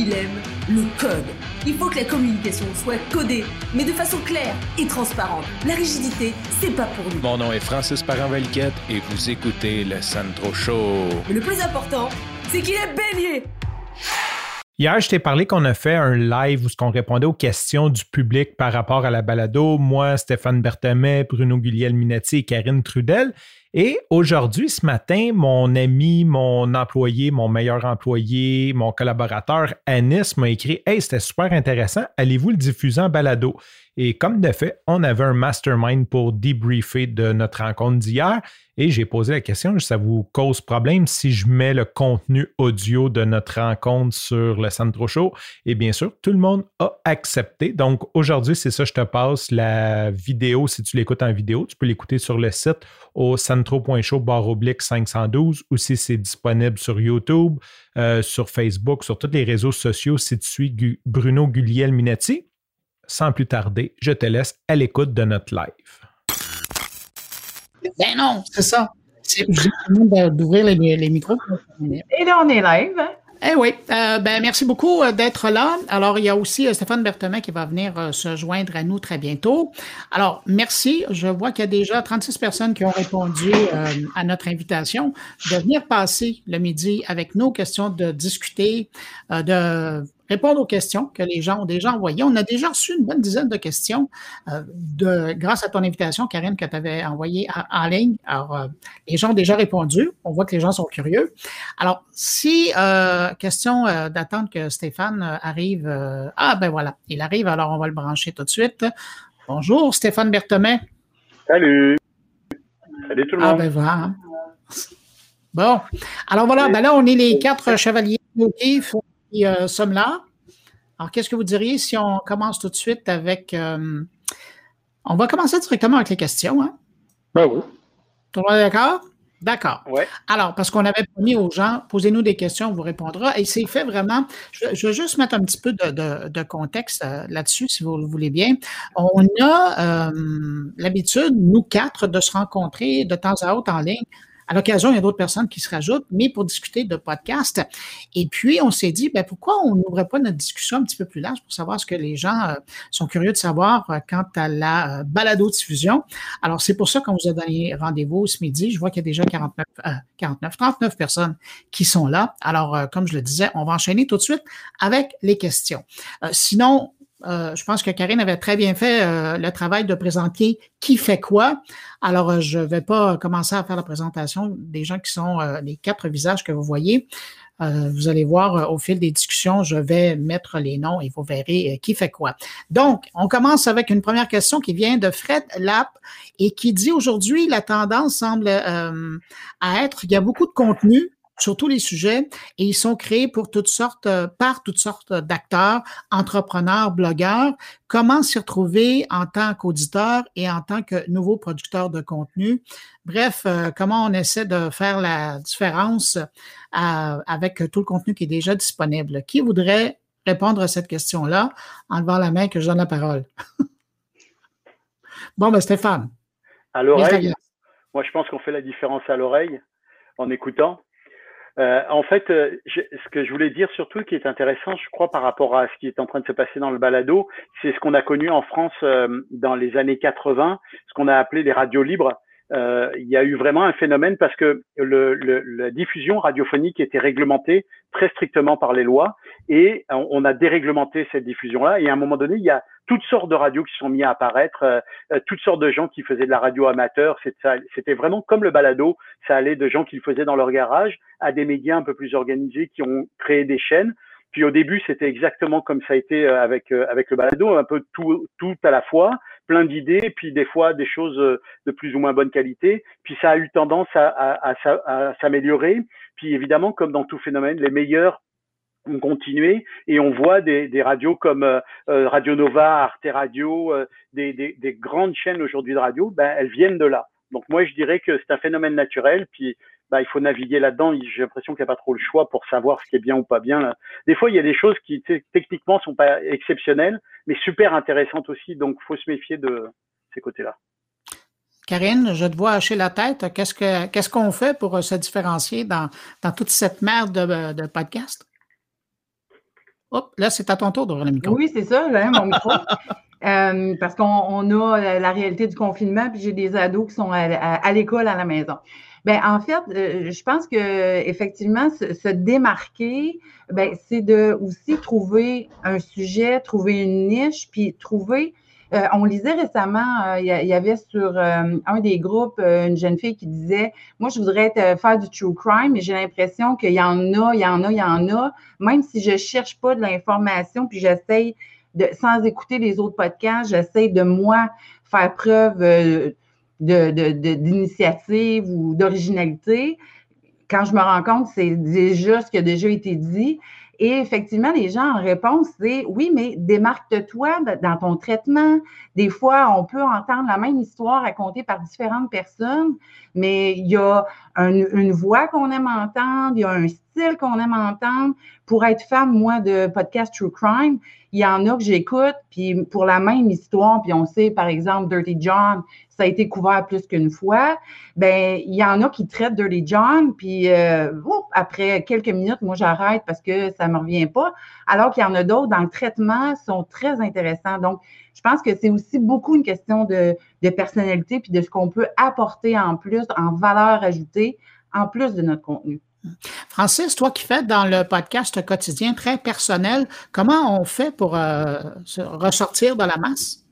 il aime le code. Il faut que la communication soit codée, mais de façon claire et transparente. La rigidité, c'est pas pour nous. Mon nom est Francis parent et vous écoutez le Sandro Show. Mais le plus important, c'est qu'il est bélier. Hier, je t'ai parlé qu'on a fait un live où on répondait aux questions du public par rapport à la balado. Moi, Stéphane Berthamet, Bruno Guglielminetti et Karine Trudel. Et aujourd'hui, ce matin, mon ami, mon employé, mon meilleur employé, mon collaborateur Anis m'a écrit Hey, c'était super intéressant, allez-vous le diffuser en balado? Et comme de fait, on avait un mastermind pour débriefer de notre rencontre d'hier. Et j'ai posé la question, ça vous cause problème si je mets le contenu audio de notre rencontre sur le Centro Show? Et bien sûr, tout le monde a accepté. Donc aujourd'hui, c'est ça, je te passe la vidéo. Si tu l'écoutes en vidéo, tu peux l'écouter sur le site au centro.show barre oblique 512 ou si c'est disponible sur YouTube, euh, sur Facebook, sur tous les réseaux sociaux si tu suis Bruno Gugliel Minetti. Sans plus tarder, je te laisse à l'écoute de notre live. Ben non, c'est ça. C'est d'ouvrir les, les, micros. Et là, on est live. Eh oui, euh, ben merci beaucoup euh, d'être là. Alors, il y a aussi euh, Stéphane Berthemin qui va venir se joindre à nous très bientôt. Alors, merci. Je vois qu'il y a déjà 36 personnes qui ont répondu à notre invitation de venir passer le midi avec nos questions, de discuter, de répondre aux questions que les gens ont déjà envoyées. On a déjà reçu une bonne dizaine de questions euh, de, grâce à ton invitation, Karine, que tu avais envoyée en, ligne. Alors, euh, les gens ont déjà répondu. On voit que les gens sont curieux. Alors, si, euh, question d'attendre que Stéphane arrive. ah, ben voilà, il arrive, alors on va le brancher tout de suite. Bonjour, Stéphane Berthemet. Salut. Salut tout le monde. Ah, ben voilà. Bon, alors voilà, ben là, on est les quatre chevaliers qui euh, sommes là. Alors, qu'est-ce que vous diriez si on commence tout de suite avec. Euh, on va commencer directement avec les questions. Hein? Ben oui. Tout le monde est d'accord? D'accord. Ouais. Alors, parce qu'on avait promis aux gens, posez-nous des questions, on vous répondra. Et c'est fait vraiment. Je, veux juste mettre un petit peu de, contexte euh, là-dessus, si vous le voulez bien. On a l'habitude, nous quatre, de se rencontrer de temps à autre en ligne à l'occasion, il y a d'autres personnes qui se rajoutent, mais pour discuter de podcast. Et puis, on s'est dit, ben, pourquoi on n'ouvrait pas notre discussion un petit peu plus large pour savoir ce que les gens euh, sont curieux de savoir euh, quant à la euh, balado-diffusion. Alors, c'est pour ça qu'on vous a donné rendez-vous ce midi. Je vois qu'il y a déjà 49, 49, 39 personnes qui sont là. Alors, comme je le disais, on va enchaîner tout de suite avec les questions. sinon, euh, je pense que Karine avait très bien fait euh, le travail de présenter qui fait quoi. Alors, euh, je ne vais pas commencer à faire la présentation des gens qui sont les quatre visages que vous voyez. vous allez voir au fil des discussions, je vais mettre les noms et vous verrez qui fait quoi. Donc, on commence avec une première question qui vient de Fred Lapp et qui dit aujourd'hui, la tendance semble à être, il y a beaucoup de contenu, sur tous les sujets et ils sont créés pour toutes sortes, euh, par toutes sortes d'acteurs, entrepreneurs, blogueurs. Comment s'y retrouver en tant qu'auditeur et en tant que nouveau producteur de contenu? Bref, euh, comment on essaie de faire la différence euh, avec tout le contenu qui est déjà disponible? Qui voudrait répondre à cette question-là en levant la main que je donne la parole? bon, ben Stéphane. À l'oreille. Moi, je pense qu'on fait la différence à l'oreille en écoutant. Euh, en fait, euh, ce que je voulais dire surtout qui est intéressant, je crois, par rapport à ce qui est en train de se passer dans le balado, c'est ce qu'on a connu en France euh, dans les années 80, ce qu'on a appelé les radios libres. Il y a eu vraiment un phénomène parce que le, la diffusion radiophonique était réglementée très strictement par les lois et on, a déréglementé cette diffusion-là. Et à un moment donné, il y a toutes sortes de radios qui sont mis à apparaître, euh, euh, toutes sortes de gens qui faisaient de la radio amateur. C'était vraiment comme le balado. Ça allait de gens qui le faisaient dans leur garage à des médias un peu plus organisés qui ont créé des chaînes. Puis au début, c'était exactement comme ça a été euh, avec avec le balado, un peu tout tout à la fois, plein d'idées, puis des fois des choses de plus ou moins bonne qualité. Puis ça a eu tendance à, s'améliorer. Puis évidemment, comme dans tout phénomène, les meilleurs ont continué et on voit des, radios comme euh, euh, Radio Nova, Arte Radio, euh, des, des, des, grandes chaînes aujourd'hui de radio, ben, elles viennent de là. Donc moi je dirais que c'est un phénomène naturel, puis ben, il faut naviguer là-dedans. J'ai l'impression qu'il n'y a pas trop le choix pour savoir ce qui est bien ou pas bien. Des fois il y a des choses qui techniquement sont pas exceptionnelles, mais super intéressantes aussi. Donc faut se méfier de ces côtés-là. Karine, je te vois hacher la tête. Qu'est-ce que qu'est-ce qu'on fait pour se différencier dans, dans toute cette merde de, de podcast? Hop, là, c'est à ton tour d'ouvrir le micro. Oui, c'est ça, là, mon micro. Euh, parce qu'on a la réalité du confinement, puis j'ai des ados qui sont à, l'école à la maison. Ben en fait, euh, je pense que effectivement se, démarquer, ben c'est de aussi trouver un sujet, trouver une niche, puis trouver euh, on lisait récemment, euh, il y, avait sur un des groupes une jeune fille qui disait Moi, je voudrais faire du true crime, mais j'ai l'impression qu'il y en a, il y en a, il y en a. Même si je ne cherche pas de l'information, puis j'essaye de, sans écouter les autres podcasts, j'essaye de moi faire preuve d'initiative ou d'originalité. Quand je me rends compte, c'est déjà ce qui a déjà été dit. Et effectivement, les gens en réponse, c'est oui, mais démarque-toi dans ton traitement. Des fois, on peut entendre la même histoire racontée par différentes personnes, mais il y a une voix qu'on aime entendre, il y a un style qu'on aime entendre. Pour être fan, moi, de podcast True Crime, il y en a que j'écoute, puis pour la même histoire, puis on sait, par exemple, Dirty John, ça a été couvert plus qu'une fois, ben il y en a qui traitent Dirty John, puis euh, après quelques minutes, moi, j'arrête parce que ça me revient pas, alors qu'il y en a d'autres dans le traitement sont très intéressants. Donc, je pense que c'est aussi beaucoup une question de, de personnalité, puis de ce qu'on peut apporter en plus, en valeur ajoutée, en plus de notre contenu. Francis, toi qui fais dans le podcast quotidien très personnel, comment on fait pour euh, ressortir de la masse?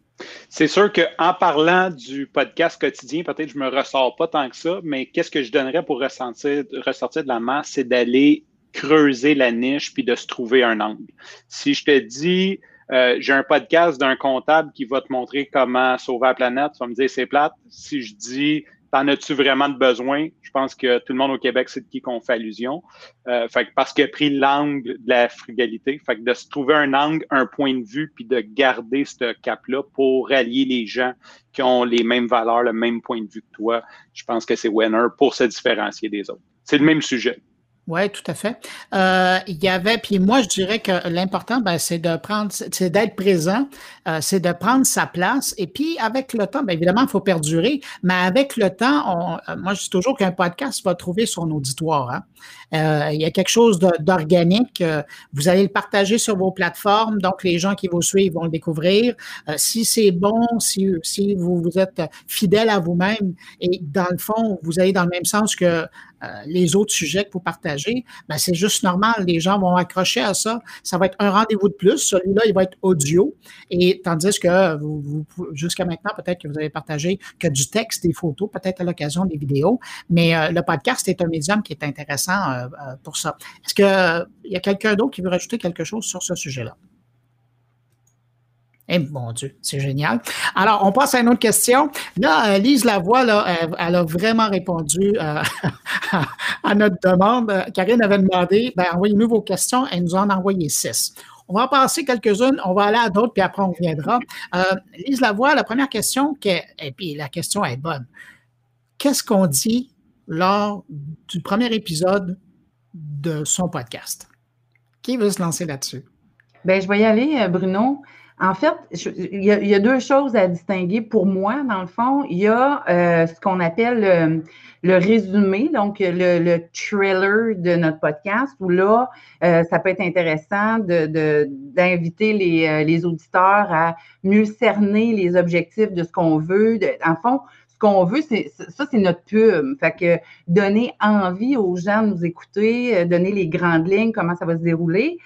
C'est sûr qu'en parlant du podcast quotidien, peut-être je ne me ressors pas tant que ça, mais qu'est-ce que je donnerais pour ressentir, ressortir de la masse, c'est d'aller creuser la niche puis de se trouver un angle. Si je te dis, euh, j'ai un podcast d'un comptable qui va te montrer comment sauver la planète, tu vas me dire c'est plate. Si je dis, T'en as-tu vraiment de besoin? Je pense que tout le monde au Québec sait de qui qu'on fait allusion. Euh, fait parce qu'il a pris l'angle de la frugalité. Fait que de se trouver un angle, un point de vue, puis de garder ce cap-là pour rallier les gens qui ont les mêmes valeurs, le même point de vue que toi, je pense que c'est winner pour se différencier des autres. C'est le même sujet. Oui, tout à fait. Euh, il y avait, puis moi, je dirais que l'important, ben, c'est de prendre, c'est d'être présent, euh, c'est de prendre sa place. Et puis, avec le temps, bien évidemment, il faut perdurer, mais avec le temps, euh, moi, je dis toujours qu'un podcast va trouver son auditoire. Hein. Il y a quelque chose d'organique. vous allez le partager sur vos plateformes, donc les gens qui vous suivent vont le découvrir. si c'est bon, si, vous, êtes fidèle à vous-même et dans le fond, vous allez dans le même sens que les autres sujets que vous partagez, ben c'est juste normal. Les gens vont accrocher à ça. Ça va être un rendez-vous de plus. Celui-là, il va être audio. Et tandis que vous, jusqu'à maintenant, peut-être que vous avez partagé que du texte, des photos, peut-être à l'occasion des vidéos. Mais euh, le podcast est un médium qui est intéressant euh, pour ça. Est-ce qu'il y a quelqu'un d'autre qui veut rajouter quelque chose sur ce sujet-là? Eh mon Dieu, c'est génial. Alors, on passe à une autre question. Là, euh, Lise Lavoie, là, elle, a vraiment répondu euh, à notre demande. Karine avait demandé, ben, envoyez-nous vos questions. Elle nous en a envoyé six. On va en passer quelques-unes, on va aller à d'autres, puis après on reviendra. Euh, Lise Lavoie, la première question, et puis la question est bonne. Qu'est-ce qu'on dit lors du premier épisode de son podcast? Qui veut se lancer là-dessus? Bien, je vais y aller, Bruno. En fait, il, y a, deux choses à distinguer pour moi, dans le fond. Il y a euh, ce qu'on appelle le, résumé, donc le, trailer de notre podcast, où là, euh, ça peut être intéressant d'inviter de, les, euh, les, auditeurs à mieux cerner les objectifs de ce qu'on veut. en fond, ce qu'on veut, c'est ça, c'est notre pub. Fait que donner envie aux gens de nous écouter, donner les grandes lignes, comment ça va se dérouler.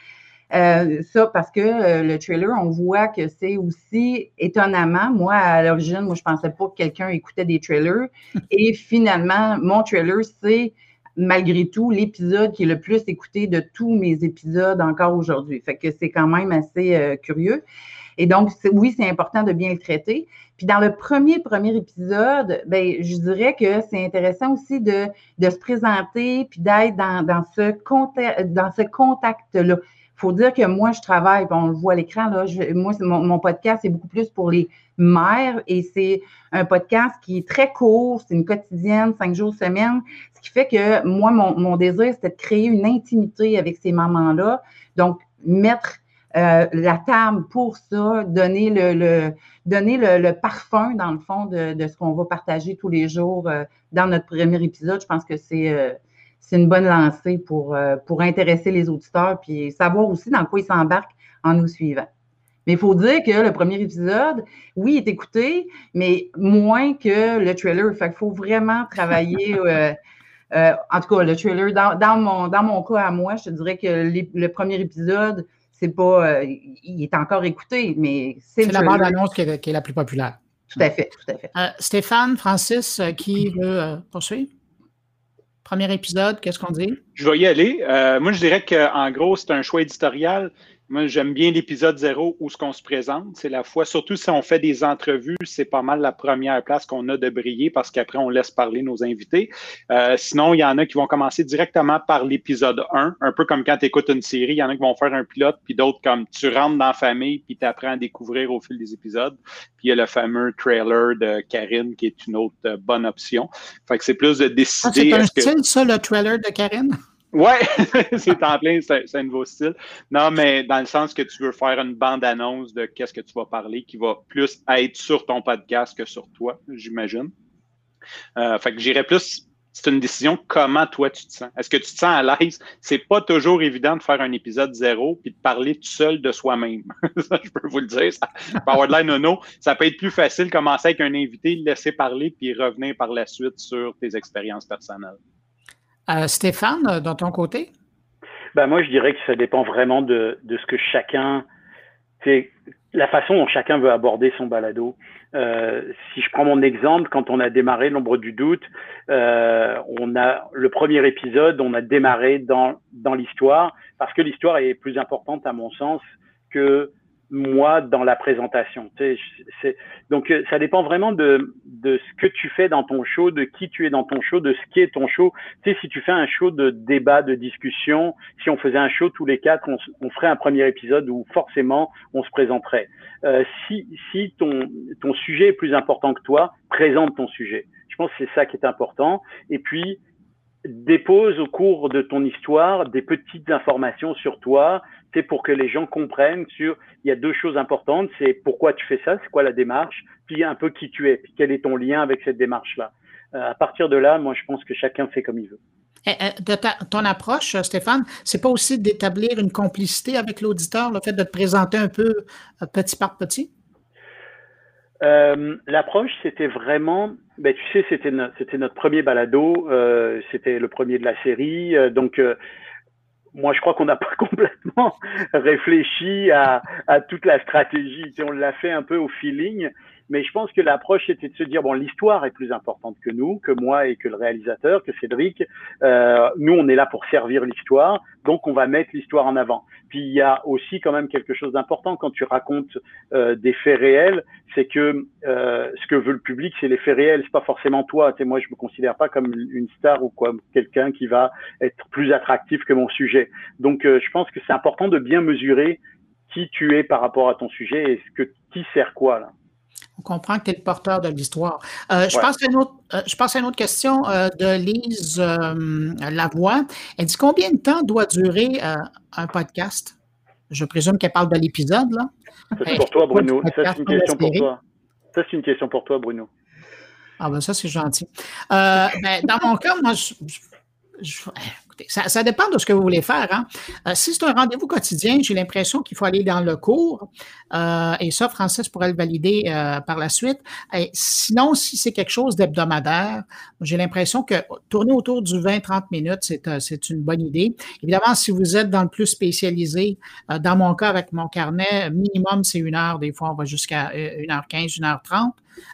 Euh, ça, parce que euh, le trailer, on voit que c'est aussi étonnamment, moi, à l'origine, moi, je pensais pas que quelqu'un écoutait des trailers. Et finalement, mon trailer, c'est malgré tout l'épisode qui est le plus écouté de tous mes épisodes encore aujourd'hui. Fait que c'est quand même assez euh, curieux. Et donc, oui, c'est important de bien le traiter. Puis dans le premier, premier épisode, ben, je dirais que c'est intéressant aussi de, de se présenter puis d'être dans, dans ce, dans ce contact-là faut dire que moi, je travaille, on le voit à l'écran, là, moi, mon, podcast, c'est beaucoup plus pour les mères et c'est un podcast qui est très court, c'est une quotidienne, cinq jours semaine, ce qui fait que moi, mon, désir, c'était de créer une intimité avec ces mamans-là. Donc, mettre euh, la table pour ça, donner le, parfum, dans le fond, de, ce qu'on va partager tous les jours euh, dans notre premier épisode. Je pense que c'est... Euh, c'est une bonne lancée pour, pour intéresser les auditeurs puis savoir aussi dans quoi ils s'embarquent en nous suivant. Mais il faut dire que le premier épisode, oui, est écouté, mais moins que le trailer. Fait qu'il faut vraiment travailler. Euh, en tout cas, le trailer, dans, mon, dans mon cas à moi, je te dirais que le premier épisode, c'est pas. Euh, il est encore écouté, mais c'est. C'est la bande-annonce qui, est la plus populaire. Tout à fait, tout à fait. Euh, Stéphane, Francis, qui veut poursuivre? Premier épisode, qu'est-ce qu'on dit? Je vais y aller. moi, je dirais qu'en gros, c'est un choix éditorial. Moi, j'aime bien l'épisode zéro où ce qu'on se présente. C'est la fois, surtout si on fait des entrevues, c'est pas mal la première place qu'on a de briller parce qu'après, on laisse parler nos invités. Euh, sinon, il y en a qui vont commencer directement par l'épisode 1, un peu comme quand tu écoutes une série. Il y en a qui vont faire un pilote, puis d'autres comme tu rentres dans la famille, puis tu apprends à découvrir au fil des épisodes. Puis il y a le fameux trailer de Karine qui est une autre euh, bonne option. Fait que c'est plus de décider. Ah, c'est un style, ça, le trailer de Karine? Ouais, c'est en plein, c'est un nouveau style. Non, mais dans le sens que tu veux faire une bande-annonce de qu'est-ce que tu vas parler qui va plus être sur ton podcast que sur toi, j'imagine. Euh, fait que j'irais plus, c'est une décision, comment toi tu te sens? Est-ce que tu te sens à l'aise? C'est pas toujours évident de faire un épisode zéro puis de parler tout seul de soi-même. ça, je peux vous le dire. Ça, Powerline Nono, ça peut être plus facile commencer avec un invité, le laisser parler puis revenir par la suite sur tes expériences personnelles. Euh, Stéphane, euh, dans ton côté? Ben moi, je dirais que ça dépend vraiment de, de ce que chacun, c'est la façon dont chacun veut aborder son balado. Euh, si je prends mon exemple, quand on a démarré l'ombre du doute, on a le premier épisode, on a démarré dans dans l'histoire parce que l'histoire est plus importante à mon sens que moi dans la présentation. Tu sais, donc euh, ça dépend vraiment de, de ce que tu fais dans ton show, de qui tu es dans ton show, de ce qui est ton show. Tu sais, si tu fais un show de débat, de discussion, si on faisait un show tous les quatre, on, on ferait un premier épisode où forcément on se présenterait. Euh, si si ton, ton sujet est plus important que toi, présente ton sujet. Je pense que c'est ça qui est important. Et puis, dépose au cours de ton histoire des petites informations sur toi, c'est pour que les gens comprennent sur, il y a deux choses importantes, c'est pourquoi tu fais ça, c'est quoi la démarche, puis un peu qui tu es, puis quel est ton lien avec cette démarche-là. Euh, à partir de là, moi, je pense que chacun fait comme il veut. Eh, de ton approche, Stéphane, c'est pas aussi d'établir une complicité avec l'auditeur, le fait de te présenter un peu euh, petit par petit? Euh, L'approche, c'était vraiment, ben, tu sais, c'était notre premier balado, euh, c'était le premier de la série, euh, donc moi, je crois qu'on n'a pas complètement réfléchi à, à, toute la stratégie. on l'a fait un peu au feeling, mais je pense que l'approche était de se dire bon, l'histoire est plus importante que nous, que moi et que le réalisateur, que Cédric. Euh, nous, on est là pour servir l'histoire, donc on va mettre l'histoire en avant. Puis il y a aussi quand même quelque chose d'important quand tu racontes euh, des faits réels, c'est que euh, ce que veut le public, c'est les faits réels, c'est pas forcément toi. Tu moi, je me considère pas comme une star ou quoi, quelqu'un qui va être plus attractif que mon sujet. Donc, euh, je pense que c'est important de bien mesurer qui tu es par rapport à ton sujet et ce que qui sert quoi là. On comprend que tu es le porteur de l'histoire. Euh, je, pense à une autre, euh, je pense à une autre question euh, de Lise Lavoie. Elle dit combien de temps doit durer un podcast? Je présume qu'elle parle de l'épisode, là. c'est pour toi, Bruno. Ça, c'est une question pour toi. Ça, c'est une question pour toi, Bruno. Ah ben ça, c'est gentil. Ben, dans mon cas, moi, je, ça, dépend de ce que vous voulez faire. Hein. Euh, si c'est un rendez-vous quotidien, j'ai l'impression qu'il faut aller dans le cours. Euh, et ça, Francis pourrait le valider euh, par la suite. Sinon, si c'est quelque chose d'hebdomadaire, j'ai l'impression que tourner autour du 20-30 minutes, c'est une bonne idée. Évidemment, si vous êtes dans le plus spécialisé, dans mon cas, avec mon carnet, minimum, c'est une heure. Des fois, on va jusqu'à 1h15, 1h30.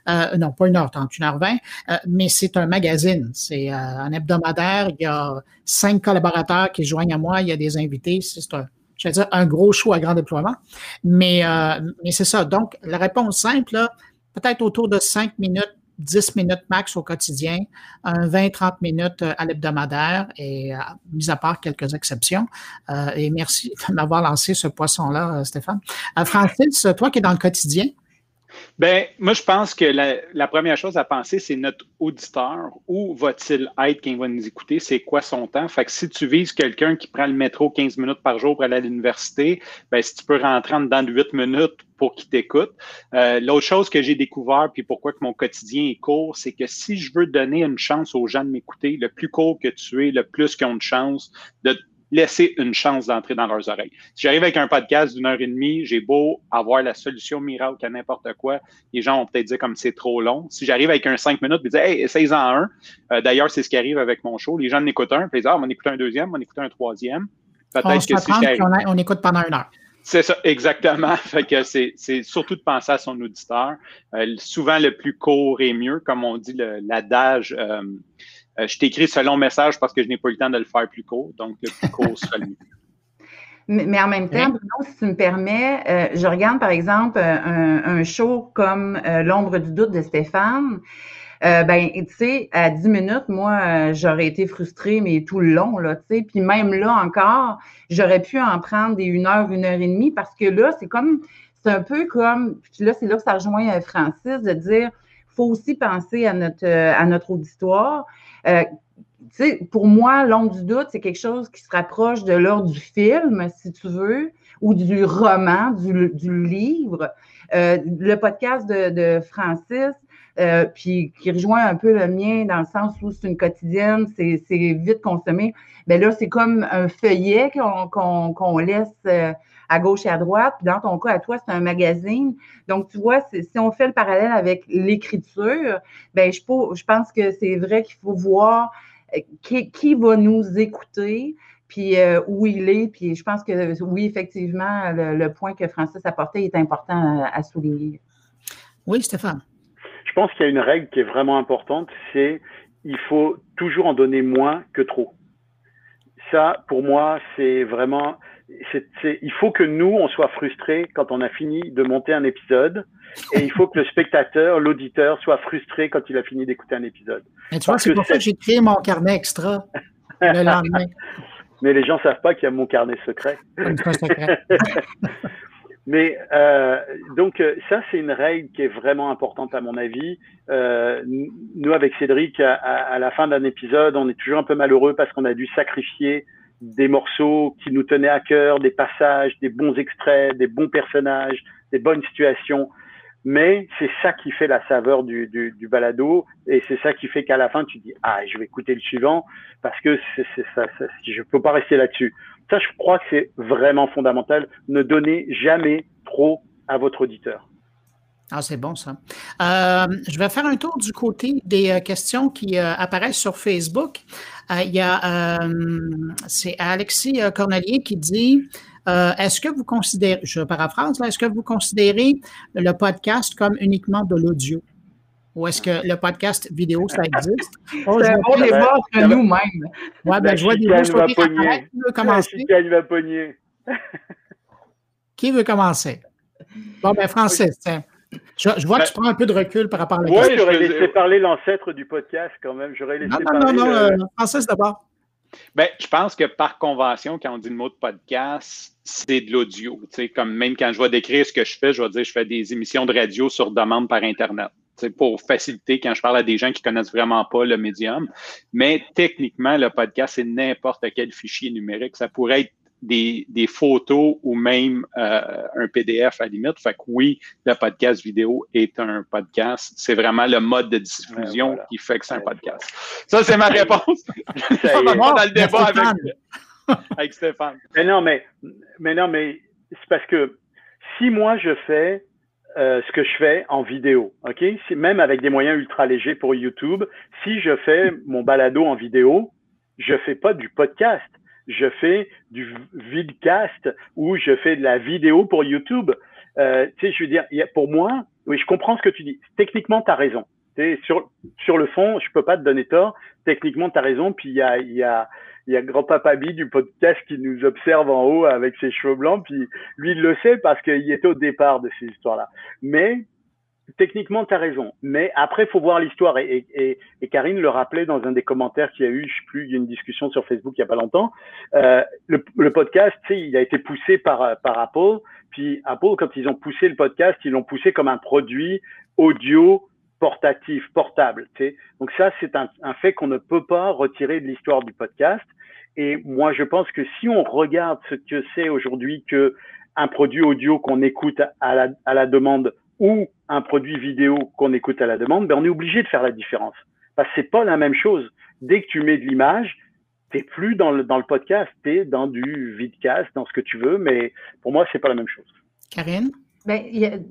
Euh, non, pas une heure 30, une heure 20, euh, mais c'est un magazine. C'est euh, un hebdomadaire. Il y a cinq collaborateurs qui joignent à moi. Il y a des invités. C'est un, gros show à grand déploiement. Mais, mais c'est ça. Donc, la réponse simple, peut-être autour de cinq minutes 10 minutes max au quotidien, un 20-30 minutes à l'hebdomadaire, et mis à part quelques exceptions. et merci de m'avoir lancé ce poisson-là, Stéphane. Francis, toi qui es dans le quotidien, ben, moi, je pense que la, première chose à penser, c'est notre auditeur. Où va-t-il être quand il va nous écouter? C'est quoi son temps? Fait que si tu vises quelqu'un qui prend le métro 15 minutes par jour pour aller à l'université, ben, si tu peux rentrer en dedans de 8 minutes pour qu'ils t'écoutent. Euh, l'autre chose que j'ai découvert, puis pourquoi que mon quotidien est court, c'est que si je veux donner une chance aux gens de m'écouter, le plus court que tu es, le plus qu'ils ont de chance de laisser une chance d'entrer dans leurs oreilles. Si j'arrive avec un podcast d'une heure et demie, j'ai beau avoir la solution miracle à n'importe quoi, les gens vont peut-être dire comme c'est trop long. Si j'arrive avec un cinq minutes, puis dire hey, essaye-en un. Euh, d'ailleurs, c'est ce qui arrive avec mon show. Les gens en écoutent un, puis ils disent ah, on écouter un deuxième, on écouter un troisième. Peut-être que si. On, on écoute pendant une heure. C'est ça, exactement. Fait que c'est, surtout de penser à son auditeur. Euh, souvent, le plus court est mieux, comme on dit l'adage. Euh, euh, je t'écris ce long message parce que je n'ai pas eu le temps de le faire plus court, donc le plus court sera le mieux. Mais, en même temps, Bruno, si tu me permets, euh, je regarde par exemple un, show comme euh, L'ombre du doute de Stéphane. ben, tu sais, à 10 minutes, moi, j'aurais été frustrée, mais tout le long, là, tu sais. Puis même là encore, j'aurais pu en prendre des une heure, une heure et demie, parce que là, c'est comme, c'est un peu comme, puis là, c'est là que ça rejoint Francis, de dire, faut aussi penser à notre, à notre auditoire. Euh, pour moi, l'ombre du doute, c'est quelque chose qui se rapproche de l'ordre du film, si tu veux, ou du roman, du, livre. Euh, le podcast de, Francis, euh, puis qui rejoint un peu le mien dans le sens où c'est une quotidienne, c'est vite consommé. Mais là, c'est comme un feuillet qu'on laisse à gauche et à droite. Puis dans ton cas, à toi, c'est un magazine. Donc, tu vois, si on fait le parallèle avec l'écriture, ben je, je pense que c'est vrai qu'il faut voir euh, qui, va nous écouter, puis euh, où il est. Puis je pense que oui, effectivement, le, point que Francis a porté est important à, souligner. Oui, Stéphane. Je pense qu'il y a une règle qui est vraiment importante, c'est il faut toujours en donner moins que trop. Ça, pour moi, c'est vraiment il faut que nous, on soit frustrés quand on a fini de monter un épisode. Et il faut que le spectateur, l'auditeur, soit frustré quand il a fini d'écouter un épisode. tu vois, c'est pour ça que j'ai créé mon carnet extra le lendemain. Mais les gens ne savent pas qu'il y a mon carnet secret. Mais euh, donc euh, ça, c'est une règle qui est vraiment importante à mon avis. Euh, nous, avec Cédric, à, à la fin d'un épisode, on est toujours un peu malheureux parce qu'on a dû sacrifier des morceaux qui nous tenaient à cœur, des passages, des bons extraits, des bons personnages, des bonnes situations. Mais c'est ça qui fait la saveur du, du, du balado et c'est ça qui fait qu'à la fin tu dis ah je vais écouter le suivant parce que c'est ça, ça, je peux pas rester là-dessus. Ça je crois que c'est vraiment fondamental. Ne donnez jamais trop à votre auditeur. Ah, c'est bon ça. Euh, je vais faire un tour du côté des euh, questions qui euh, apparaissent sur Facebook. il y a, c'est Alexis Cornelier qui dit Est-ce que vous considérez, je paraphrase, est-ce que vous considérez le podcast comme uniquement de l'audio? Ou est-ce que le podcast vidéo, ça existe? Un bon débat entre nous-mêmes. Ouais, ben, je vois des gens qui veut commencer? Qui veut commencer? Bon, ben, Francis, tiens. Je, vois que tu prends un peu de recul par rapport à la question. Oui, j'aurais laissé parler l'ancêtre du podcast quand même. J'aurais laissé non, non, non, non, euh, Francis d'abord. Ben, je pense que par convention, quand on dit le mot de podcast, c'est de l'audio. Comme même quand je vais décrire ce que je fais, je vais dire je fais des émissions de radio sur demande par Internet. pour faciliter quand je parle à des gens qui connaissent vraiment pas le médium. Mais techniquement, le podcast, c'est n'importe quel fichier numérique. Ça pourrait être des, des, photos ou même euh, un PDF à la limite. Fait que oui, le podcast vidéo est un podcast. C'est vraiment le mode de diffusion qui fait que c'est un podcast. Ça, c'est ma réponse. On va dans le débat avec, avec, Stéphane. Mais non, mais, mais non, mais c'est parce que si moi je fais euh, ce que je fais en vidéo, ok, si, même avec des moyens ultra légers pour YouTube, si je fais mon balado en vidéo, je fais pas du podcast je fais du vidcast ou je fais de la vidéo pour YouTube. Euh, tu sais, je veux dire, pour moi, oui, je comprends ce que tu dis. Techniquement, tu as raison. Sur, sur le fond, je peux pas te donner tort. Techniquement, tu as raison. Puis il y a, y a, y a grand-papa B du podcast qui nous observe en haut avec ses cheveux blancs. Puis lui, il le sait parce qu'il était au départ de ces histoires-là. Mais techniquement, tu as raison. Mais après, faut voir l'histoire. Et, et, et, Karine le rappelait dans un des commentaires qu'il y a eu, je sais plus, il y a une discussion sur Facebook il y a pas longtemps. Euh, le, le, podcast, il a été poussé par, par Apple. Puis Apple, quand ils ont poussé le podcast, ils l'ont poussé comme un produit audio portatif, portable. Tu sais. Donc ça, c'est un, un fait qu'on ne peut pas retirer de l'histoire du podcast. Et moi, je pense que si on regarde ce que c'est aujourd'hui que un produit audio qu'on écoute à la, à la demande ou un produit vidéo qu'on écoute à la demande, ben on est obligé de faire la différence. Parce que c'est pas la même chose. Dès que tu mets de l'image, t'es plus dans le, dans le podcast, t'es dans du vidcast, dans ce que tu veux, mais pour moi, c'est pas la même chose. Karine? Ben,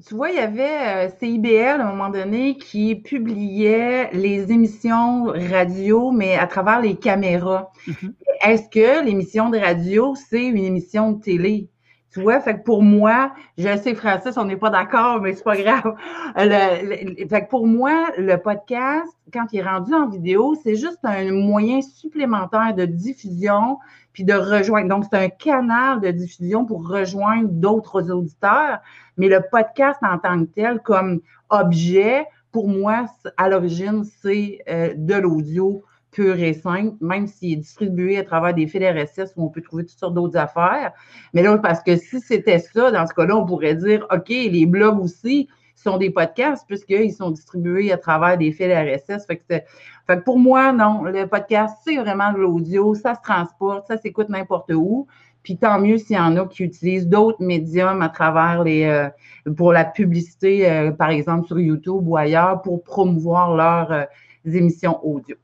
tu vois, il y avait euh, CIBL à un moment donné qui publiait les émissions radio, mais à travers les caméras. Mm-hmm. Est-ce que l'émission de radio, c'est une émission de télé? Tu vois, fait que pour moi, je sais, Francis, on n'est pas d'accord, mais c'est pas grave. fait que pour moi, le podcast, quand il est rendu en vidéo, c'est juste un moyen supplémentaire de diffusion puis de rejoindre. Donc, c'est un canal de diffusion pour rejoindre d'autres auditeurs. Mais le podcast en tant que tel, comme objet, pour moi, à l'origine, c'est euh, de l'audio pur et simple, même s'il est distribué à travers des fils RSS où on peut trouver toutes sortes d'autres affaires. Mais là, parce que si c'était ça, dans ce cas-là, on pourrait dire, OK, les blogs aussi sont des podcasts puisqu'ils sont distribués à travers des fils RSS. Fait que, pour moi, non, le podcast, c'est vraiment de l'audio, ça se transporte, ça s'écoute n'importe où. Puis tant mieux s'il y en a qui utilisent d'autres médiums à travers les euh, pour la publicité, euh, par exemple sur YouTube ou ailleurs, pour promouvoir leurs euh, émissions audio.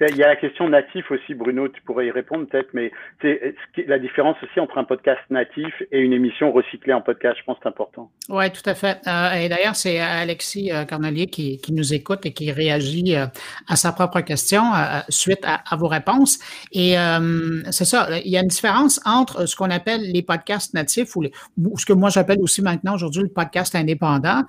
Il y a la question natif aussi, Bruno, tu pourrais y répondre peut-être, mais c'est la différence aussi entre un podcast natif et une émission recyclée en podcast, je pense que c'est important. Oui, tout à fait. Euh, et d'ailleurs, c'est Alexis euh, Cornelier qui, nous écoute et qui réagit euh, à sa propre question suite à, vos réponses. Et c'est ça, il y a une différence entre ce qu'on appelle les podcasts natifs ou, ou ce que moi j'appelle aussi maintenant aujourd'hui le podcast indépendant,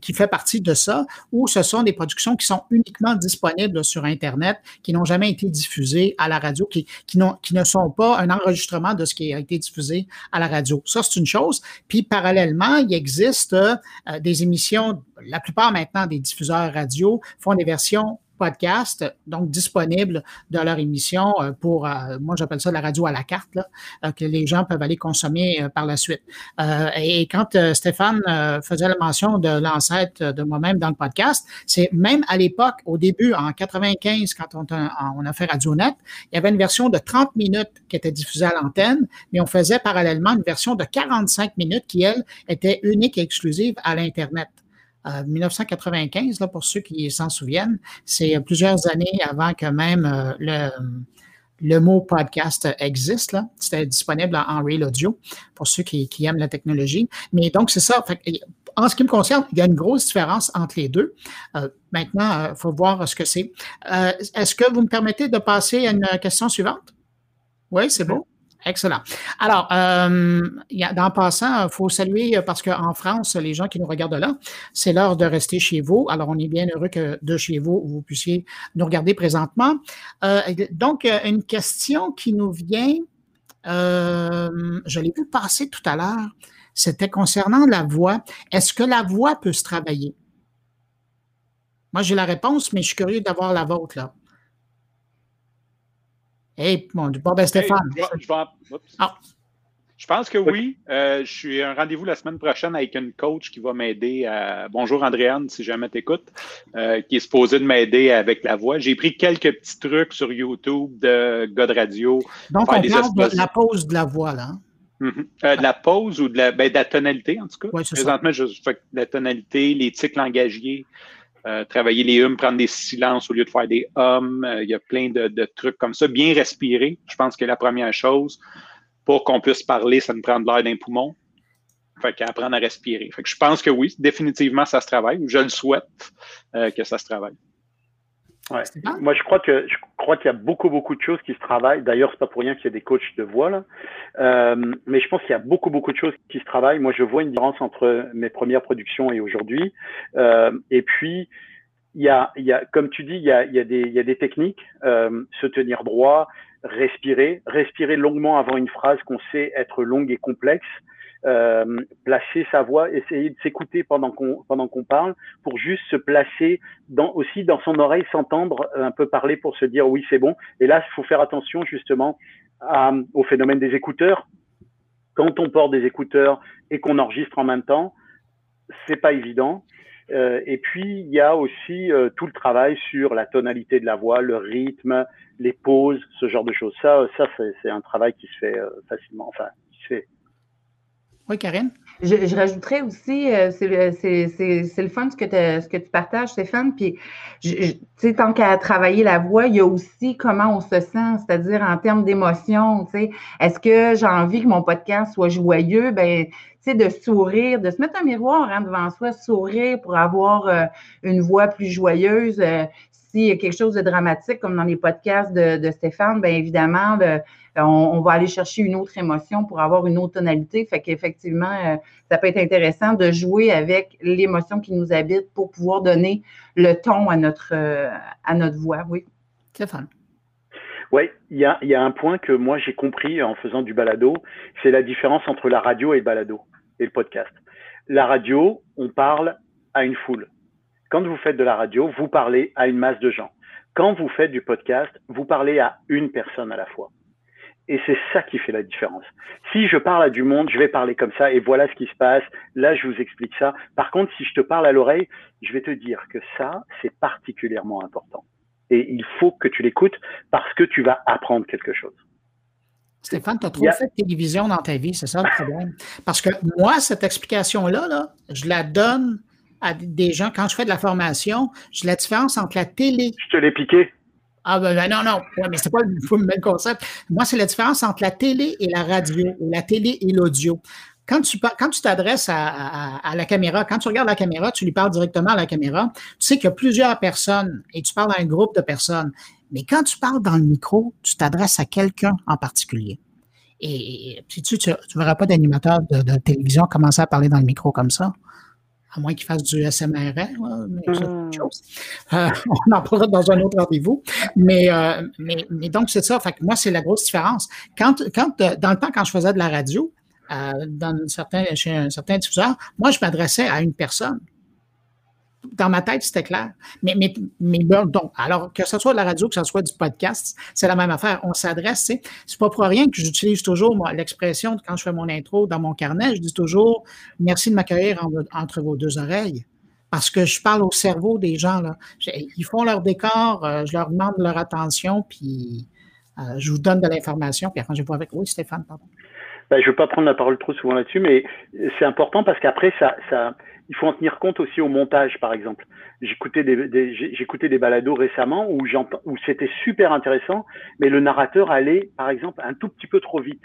qui fait partie de ça, où ce sont des productions qui sont uniquement disponibles sur Internet Internet qui n'ont jamais été diffusés à la radio, qui, ne sont pas un enregistrement de ce qui a été diffusé à la radio. Ça, c'est une chose. Puis, parallèlement, il existe euh, des émissions, la plupart maintenant des diffuseurs radio font des versions podcast, donc disponible dans leur émission euh, pour, euh, moi j'appelle ça la radio à la carte, là, euh, que les gens peuvent aller consommer par la suite. et quand Stéphane faisait la mention de l'ancêtre de moi-même dans le podcast, c'est même à l'époque, au début, en 95, quand on on a fait RadioNet, il y avait une version de 30 minutes qui était diffusée à l'antenne, mais on faisait parallèlement une version de 45 minutes qui, elle, était unique et exclusive à l'Internet. 1995, là, pour ceux qui s'en souviennent. C'est plusieurs années avant que même euh, le, le mot podcast existe. C'était disponible en, real audio pour ceux qui, aiment la technologie. Mais donc, c'est ça. en ce qui me concerne, il y a une grosse différence entre les deux. Euh, maintenant, il faut voir ce que c'est. Euh, est-ce que vous me permettez de passer à une question suivante? Oui, c'est bon. Excellent. Alors, euh, passant, il faut saluer, parce qu'en France, les gens qui nous regardent là, c'est l'heure de rester chez vous. Alors, on est bien heureux que de chez vous, vous puissiez nous regarder présentement. Euh, donc, euh, une question qui nous vient, euh, je l'ai vu passer tout à l'heure, c'était concernant la voix. Est-ce que la voix peut se travailler? Moi, j'ai la réponse, mais je suis curieux d'avoir la vôtre, là. Hey, bon, ben Stéphane. Ah. je, pense que oui. Euh, je suis un rendez-vous la semaine prochaine avec une coach qui va m'aider à. Bonjour Andréane, si jamais t'écoutes, euh, qui est supposée de m'aider avec la voix. J'ai pris quelques petits trucs sur YouTube de God Radio. Donc, on parle de la pause de la voix, là. Hein? Mm-hmm. Euh, de la pause ou de la, ben, de la tonalité, en tout cas. Présentement, je fais la tonalité, les tics langagiers, euh, travailler les hums, prendre des silences au lieu de faire des hums. Euh, il y a plein de, trucs comme ça. Bien respirer, je pense que la première chose. Pour qu'on puisse parler, ça nous prend de l'air d'un poumon. Fait qu'apprendre à respirer. Fait que je pense que oui, définitivement, ça se travaille. Je le souhaite euh, que ça se travaille. Ouais. Moi, je crois que je crois qu'il y a beaucoup beaucoup de choses qui se travaillent. D'ailleurs, c'est pas pour rien qu'il y a des coachs de voix là. Euh, mais je pense qu'il y a beaucoup beaucoup de choses qui se travaillent. Moi, je vois une différence entre mes premières productions et aujourd'hui. Euh, et puis, il y a, il y a, comme tu dis, il y a, il y a des, il y a des techniques. Euh, se tenir droit, respirer, respirer longuement avant une phrase qu'on sait être longue et complexe euh, placer sa voix, essayer de s'écouter pendant qu'on pendant qu'on parle, pour juste se placer dans, aussi dans son oreille, s'entendre un peu parler pour se dire oui c'est bon. Et là, il faut faire attention justement à, au phénomène des écouteurs. Quand on porte des écouteurs et qu'on enregistre en même temps, c'est pas évident. Euh, et puis il y a aussi euh, tout le travail sur la tonalité de la voix, le rythme, les pauses, ce genre de choses. Ça, ça c'est un travail qui se fait euh, facilement, enfin qui se fait Oui, Karine? Je, rajouterais aussi, euh, c'est le fun ce que, ce que tu partages, Stéphane. Puis, tu sais, tant qu'à travailler la voix, il y a aussi comment on se sent, c'est-à-dire en termes d'émotion. Tu sais, est-ce que j'ai envie que mon podcast soit joyeux? Ben, tu sais, de sourire, de se mettre un miroir hein, devant soi, sourire pour avoir euh, une voix plus joyeuse. Euh, a quelque chose de dramatique, comme dans les podcasts de, de Stéphane, bien évidemment, on, va aller chercher une autre émotion pour avoir une autre tonalité. Fait qu'effectivement, euh, ça peut être intéressant de jouer avec l'émotion qui nous habite pour pouvoir donner le ton à notre, euh, à notre voix. Oui. Stéphane. Oui, il y a, y a, un point que moi j'ai compris en faisant du balado, c'est la différence entre la radio et le balado et le podcast. La radio, on parle à une foule. Quand vous faites de la radio, vous parlez à une masse de gens. Quand vous faites du podcast, vous parlez à une personne à la fois. Et c'est ça qui fait la différence. Si je parle à du monde, je vais parler comme ça et voilà ce qui se passe. Là, je vous explique ça. Par contre, si je te parle à l'oreille, je vais te dire que ça, c'est particulièrement important. Et il faut que tu l'écoutes parce que tu vas apprendre quelque chose. Stéphane, tu as trop fait de télévision dans ta vie, c'est ça le problème? Parce que moi, cette explication-là, là, je la donne à des gens quand je fais de la formation. Je la différence entre la télé. Je te l'ai piqué? Ah ben, ben, non, non, mais c'est pas le même concept. Moi, c'est la différence entre la télé et la radio, ou la télé et l'audio. Quand tu quand tu t'adresses à, la caméra, quand tu regardes la caméra, tu lui parles directement à la caméra, tu sais qu'il y a plusieurs personnes et tu parles à un groupe de personnes. Mais quand tu parles dans le micro, tu t'adresses à quelqu'un en particulier. Et, tu ne verras pas d'animateur de, de, télévision commencer à parler dans le micro comme ça à moins qu'il fasse du SMR, mais c'est autre hmm. chose. Euh, on en parlera dans un autre rendez-vous. Mais, euh, mais, mais, donc, c'est ça. Fait que moi, c'est la grosse différence. Quand, quand, euh, dans le temps, quand je faisais de la radio, dans certain, chez un certain diffuseur, moi, je m'adressais à une personne dans ma tête, c'était clair. Mais, mais, mais donc, alors que ce soit de la radio, que ce soit du podcast, c'est la même affaire. On s'adresse, c'est, c'est pas pour rien que j'utilise toujours l'expression quand je fais mon intro dans mon carnet, je dis toujours merci de m'accueillir entre vos deux oreilles. Parce que je parle au cerveau des gens. Là. Ils font leur décor, euh, je leur demande leur attention, puis euh, je vous donne de l'information, puis après, je vois avec. Oui, Stéphane, pardon. Ben, je ne veux pas prendre la parole trop souvent là-dessus, mais c'est important parce qu'après, ça, il faut en tenir compte aussi au montage, par exemple. J'écoutais des, j'écoutais des balados récemment où où c'était super intéressant, mais le narrateur allait, par exemple, un tout petit peu trop vite.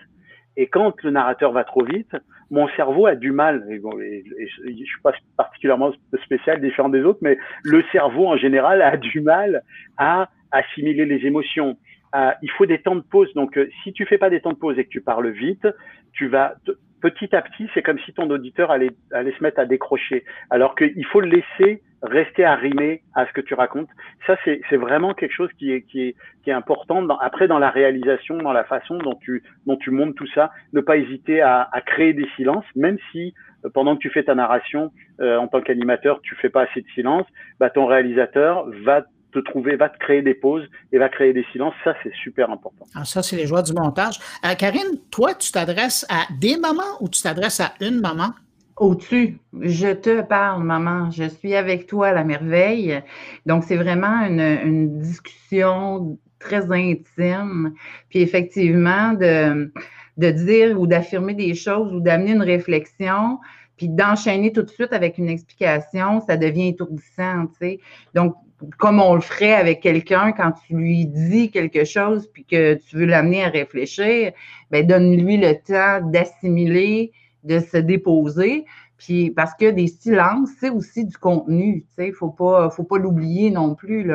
Et quand le narrateur va trop vite, mon cerveau a du mal. Et je suis pas particulièrement spécial, différent des autres, mais le cerveau en général a du mal à assimiler les émotions. il faut des temps de pause. Donc, euh, si tu fais pas des temps de pause et que tu parles vite, tu vas petit à petit, c'est comme si ton auditeur allait, allait se mettre à décrocher. Alors qu'il faut le laisser rester arrimé à ce que tu racontes. Ça, c'est vraiment quelque chose qui est, qui est, qui est important. Après, dans la réalisation, dans la façon dont tu, dont tu montes tout ça, ne pas hésiter à, à créer des silences, même si euh, pendant que tu fais ta narration euh, en tant qu'animateur, tu fais pas assez de silence, bah, ton réalisateur va te trouver, va te créer des pauses et va créer des silences. Ça, c'est super important. Ah, ça, c'est les joies du montage. Euh, Karine, toi, tu t'adresses à des mamans ou tu t'adresses à une maman? Au-dessus, je te parle, maman. Je suis avec toi à la merveille. Donc, c'est vraiment une, une, discussion très intime. Puis, effectivement, de, de dire ou d'affirmer des choses ou d'amener une réflexion puis d'enchaîner tout de suite avec une explication, ça devient étourdissant, tu sais. Donc, comme on le ferait avec quelqu'un quand tu lui dis quelque chose puis que tu veux l'amener à réfléchir, ben donne-lui le temps d'assimiler, de se déposer. Puis parce que des silences, c'est aussi du contenu, tu sais, faut pas, l'oublier non plus.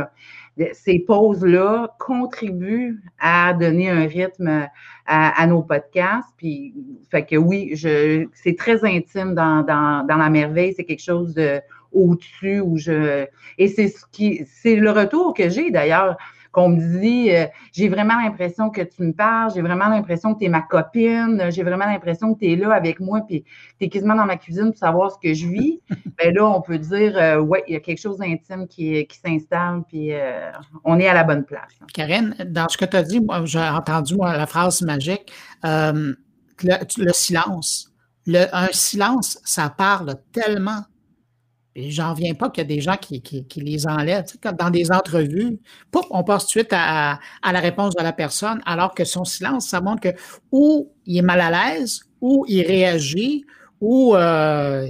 Ces pauses-là contribuent à donner un rythme à, nos podcasts. Que oui, c'est très intime dans la merveille. C'est quelque chose de au-dessus où je. Et c'est ce qui. C'est le retour que j'ai d'ailleurs qu'on me dit euh, j'ai vraiment l'impression que tu me parles, j'ai vraiment l'impression que tu es ma copine, j'ai vraiment l'impression que tu es là avec moi, puis tu es quasiment dans ma cuisine pour savoir ce que je vis. Bien là, on peut dire euh, ouais, il y a quelque chose d'intime qui, qui s'installe, puis euh, on est à la bonne place. Karine, dans ce que tu as dit, moi, j'ai entendu moi, la phrase magique le, le, silence. Le, un silence, ça parle tellement et j'en viens pas qu'il y a des gens qui, les enlèvent. dans des entrevues, on passe tout de suite à, la réponse de la personne, alors que son silence, ça montre que ou il est mal à l'aise, ou il réagit ou euh,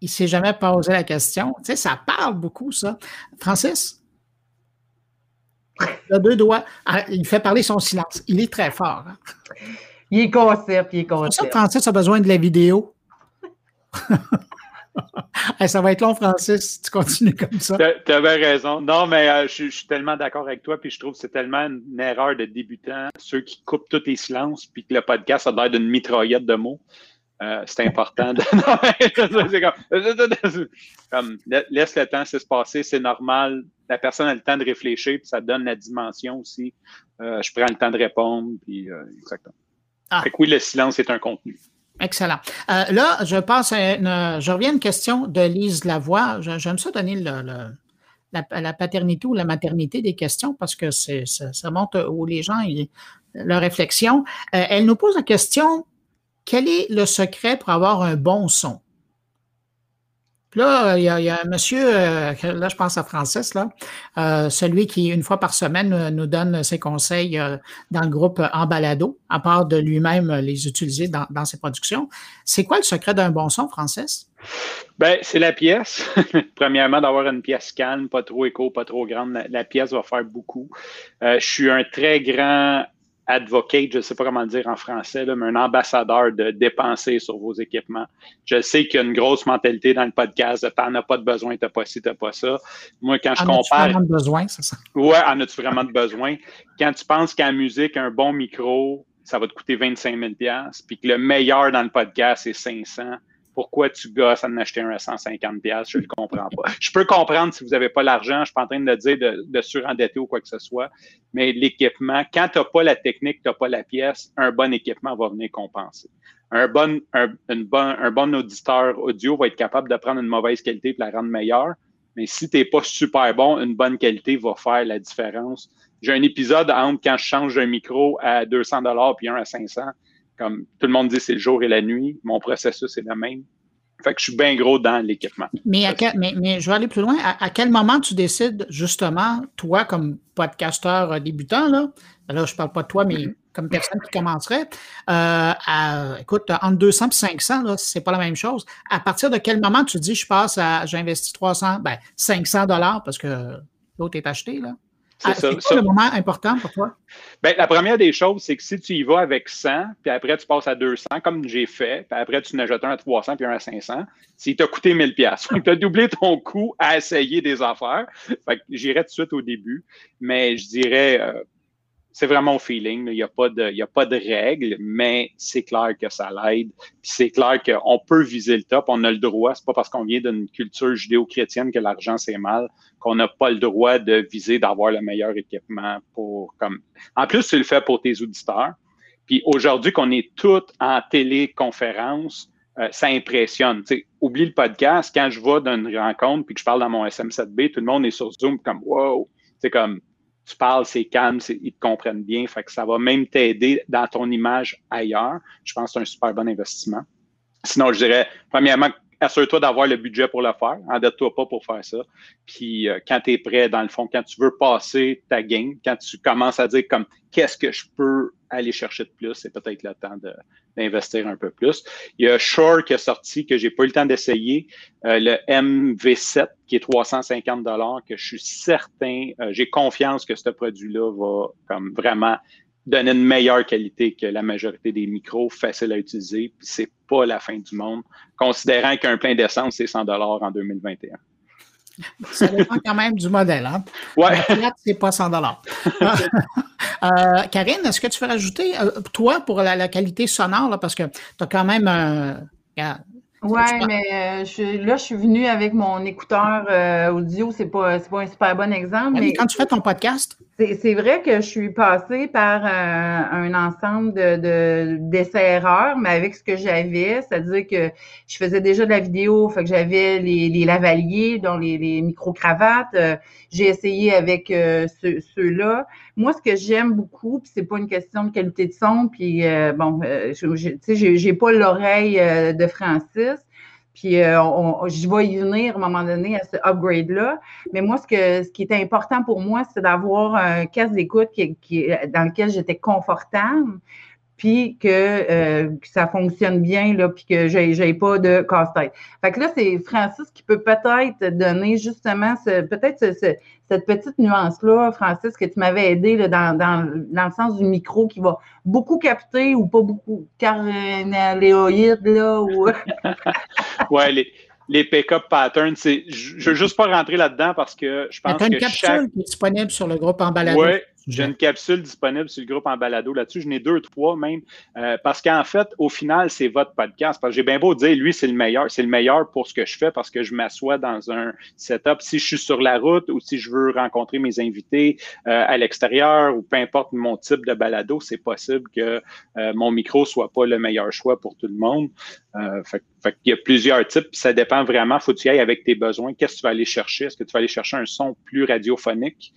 il ne s'est jamais posé la question. Tu sais, ça parle beaucoup, ça. Francis? Il a deux doigts. Ah, il fait parler son silence. Il est très fort. Hein. Il est concept, il est concept. C'est ça Francis a besoin de la vidéo. ça va être long, Francis, si tu continues comme ça. Tu avais raison. Non, mais euh, je, suis tellement d'accord avec toi, puis je trouve que c'est tellement une, erreur de débutant, ceux qui coupent tous les silences, puis que le podcast a l'air d'une mitraillette de mots. Euh, c'est important. De... comme, laisse le temps se passer, c'est normal. La personne a le temps de réfléchir, puis ça donne la dimension aussi. Euh, je prends le temps de répondre, puis exactement. Ah. Fait que oui, le silence est un contenu. Excellent. Euh, là, je passe à je reviens à une question de Lise Lavoie. J'aime ça donner la, paternité ou la maternité des questions parce que ça, montre où les gens, leur réflexion. Euh, elle nous pose la question, quel est le secret pour avoir un bon son? Là, il y, a, un monsieur, euh, là, je pense à Francis, là, euh, celui qui, une fois par semaine, nous donne ses conseils euh, dans le groupe en balado, à part de lui-même les utiliser dans, ses productions. C'est quoi le secret d'un bon son, Francis? Ben, c'est la pièce. Premièrement, d'avoir une pièce calme, pas trop écho, pas trop grande. la pièce va faire beaucoup. je suis un très grand advocate, je ne sais pas comment le dire en français, mais un ambassadeur de dépenser sur vos équipements. Je sais qu'il y a une grosse mentalité dans le podcast de t'en as pas de besoin, t'as pas ci, t'as pas ça. Moi, quand je compare. En as-tu vraiment de besoin, c'est ça? Ouais, en as-tu vraiment de besoin? Quand tu penses qu'en musique, un bon micro, ça va te coûter 25 000 puis que le meilleur dans le podcast, c'est 500 pourquoi tu gosses à en acheter un à 150 je ne le comprends pas. Je peux comprendre si vous n'avez pas l'argent, je ne suis pas en train de dire de, surendetter ou quoi que ce soit, mais l'équipement, quand tu n'as pas la technique, tu n'as pas la pièce, un bon équipement va venir compenser. Un bon, un, un bon auditeur audio va être capable de prendre une mauvaise qualité et la rendre meilleure, mais si tu n'es pas super bon, une bonne qualité va faire la différence. J'ai un épisode entre quand je change un micro à 200 puis un à 500 comme tout le monde dit, c'est le jour et la nuit. Mon processus est le même. Fait que je suis bien gros dans l'équipement. Mais, mais, je vais aller plus loin. À, quel moment tu décides, justement, toi, comme podcasteur débutant, là, là je ne parle pas de toi, mais mm-hmm. comme personne qui commencerait, euh, à, écoute, entre 200 et 500, là, c'est pas la même chose. À partir de quel moment tu dis, je passe à, j'investis 300, ben, 500 dollars parce que l'autre est acheté, là? Ah, c'est le moment important pour toi? Bien, la première des choses, c'est que si tu y vas avec 100, puis après tu passes à 200, comme j'ai fait, puis après tu n'ajoutes un à 300 puis un à 500, s'il t'a coûté 1000 pièces, tu as doublé ton coût à essayer des affaires. Fait que j'irais tout de suite au début, mais je dirais, euh, c'est vraiment au feeling. Il n'y a, pas de, règles, mais c'est clair que ça l'aide. c'est clair qu'on peut viser le top. On a le droit. C'est pas parce qu'on vient d'une culture judéo-chrétienne que l'argent, c'est mal, qu'on n'a pas le droit de viser d'avoir le meilleur équipement pour comme. En plus, tu le fais pour tes auditeurs. Puis aujourd'hui, qu'on est tous en téléconférence, euh, ça impressionne. oublie le podcast. Quand je vais d'une rencontre puis que je parle dans mon SM7B, tout le monde est sur Zoom comme wow. C'est comme tu parles, c'est calme, ils te comprennent bien. Fait que ça va même t'aider dans ton image ailleurs. Je pense que c'est un super bon investissement. Sinon, je dirais, premièrement, assure-toi d'avoir le budget pour le faire. Endette-toi pas pour faire ça. Puis euh, quand tu es prêt, dans le fond, quand tu veux passer ta game, quand tu commences à dire comme qu'est-ce que je peux aller chercher de plus, c'est peut-être le temps d'investir un peu plus. Il y a Shore qui est sorti, que j'ai pas eu le temps d'essayer, euh, le MV7 qui est 350 dollars, que je suis certain, euh, j'ai confiance que ce produit-là va comme vraiment donner une meilleure qualité que la majorité des micros, facile à utiliser, puis c'est pas la fin du monde, considérant qu'un plein d'essence, c'est 100 dollars en 2021. Ça dépend quand même du modèle. Hein? Ouais. La c'est pas 100 dollars. Euh, Karine, est-ce que tu veux rajouter, euh, toi, pour la, qualité sonore, parce que tu as quand même un. Oui, mais euh, je, là, je suis venue avec mon écouteur audio. C'est pas, pas un super bon exemple. Mais, quand tu fais ton podcast? C'est vrai que je suis passée par un ensemble de d'essais-erreurs, mais avec ce que j'avais, c'est-à-dire que je faisais déjà de la vidéo, fait que j'avais les, les lavaliers, dont les, les micro-cravates. J'ai essayé avec ceux-là. Moi, ce que j'aime beaucoup, puis c'est pas une question de qualité de son, puis euh, bon, euh, tu sais, j'ai pas l'oreille euh, de Francis, puis je vais y venir à un moment donné à ce upgrade-là. Mais moi, ce, que, ce qui était important pour moi, c'est d'avoir un casque d'écoute dans lequel j'étais confortable, puis que, ça fonctionne bien, là, puis que j'ai pas de casse-tête. Fait que là, c'est Francis qui peut peut-être donner justement peut-être cette petite nuance-là, Francis, que tu m'avais aidé là, dans, dans, dans, le sens du micro qui va beaucoup capter ou pas beaucoup, carnaléoïde, là, ou... ouais, les, les pick-up patterns, c'est, je ne veux juste pas rentrer là-dedans parce que je pense que une capsule qui est disponible sur le groupe en balado. Oui, j'ai une capsule disponible sur le groupe en balado là-dessus. J'en ai deux, trois même. Euh, parce qu'en fait, au final, c'est votre podcast. Parce que j'ai bien beau dire, lui, c'est le meilleur. C'est le meilleur pour ce que je fais parce que je m'assois dans un setup. Si je suis sur la route ou si je veux rencontrer mes invités euh, à l'extérieur ou peu importe mon type de balado, c'est possible que euh, mon micro soit pas le meilleur choix pour tout le monde. Fait, il y a plusieurs types, ça dépend vraiment. Faut que tu ailles avec tes besoins. Qu'est-ce que tu vas aller chercher? Est-ce que tu vas aller chercher un son plus radiophonique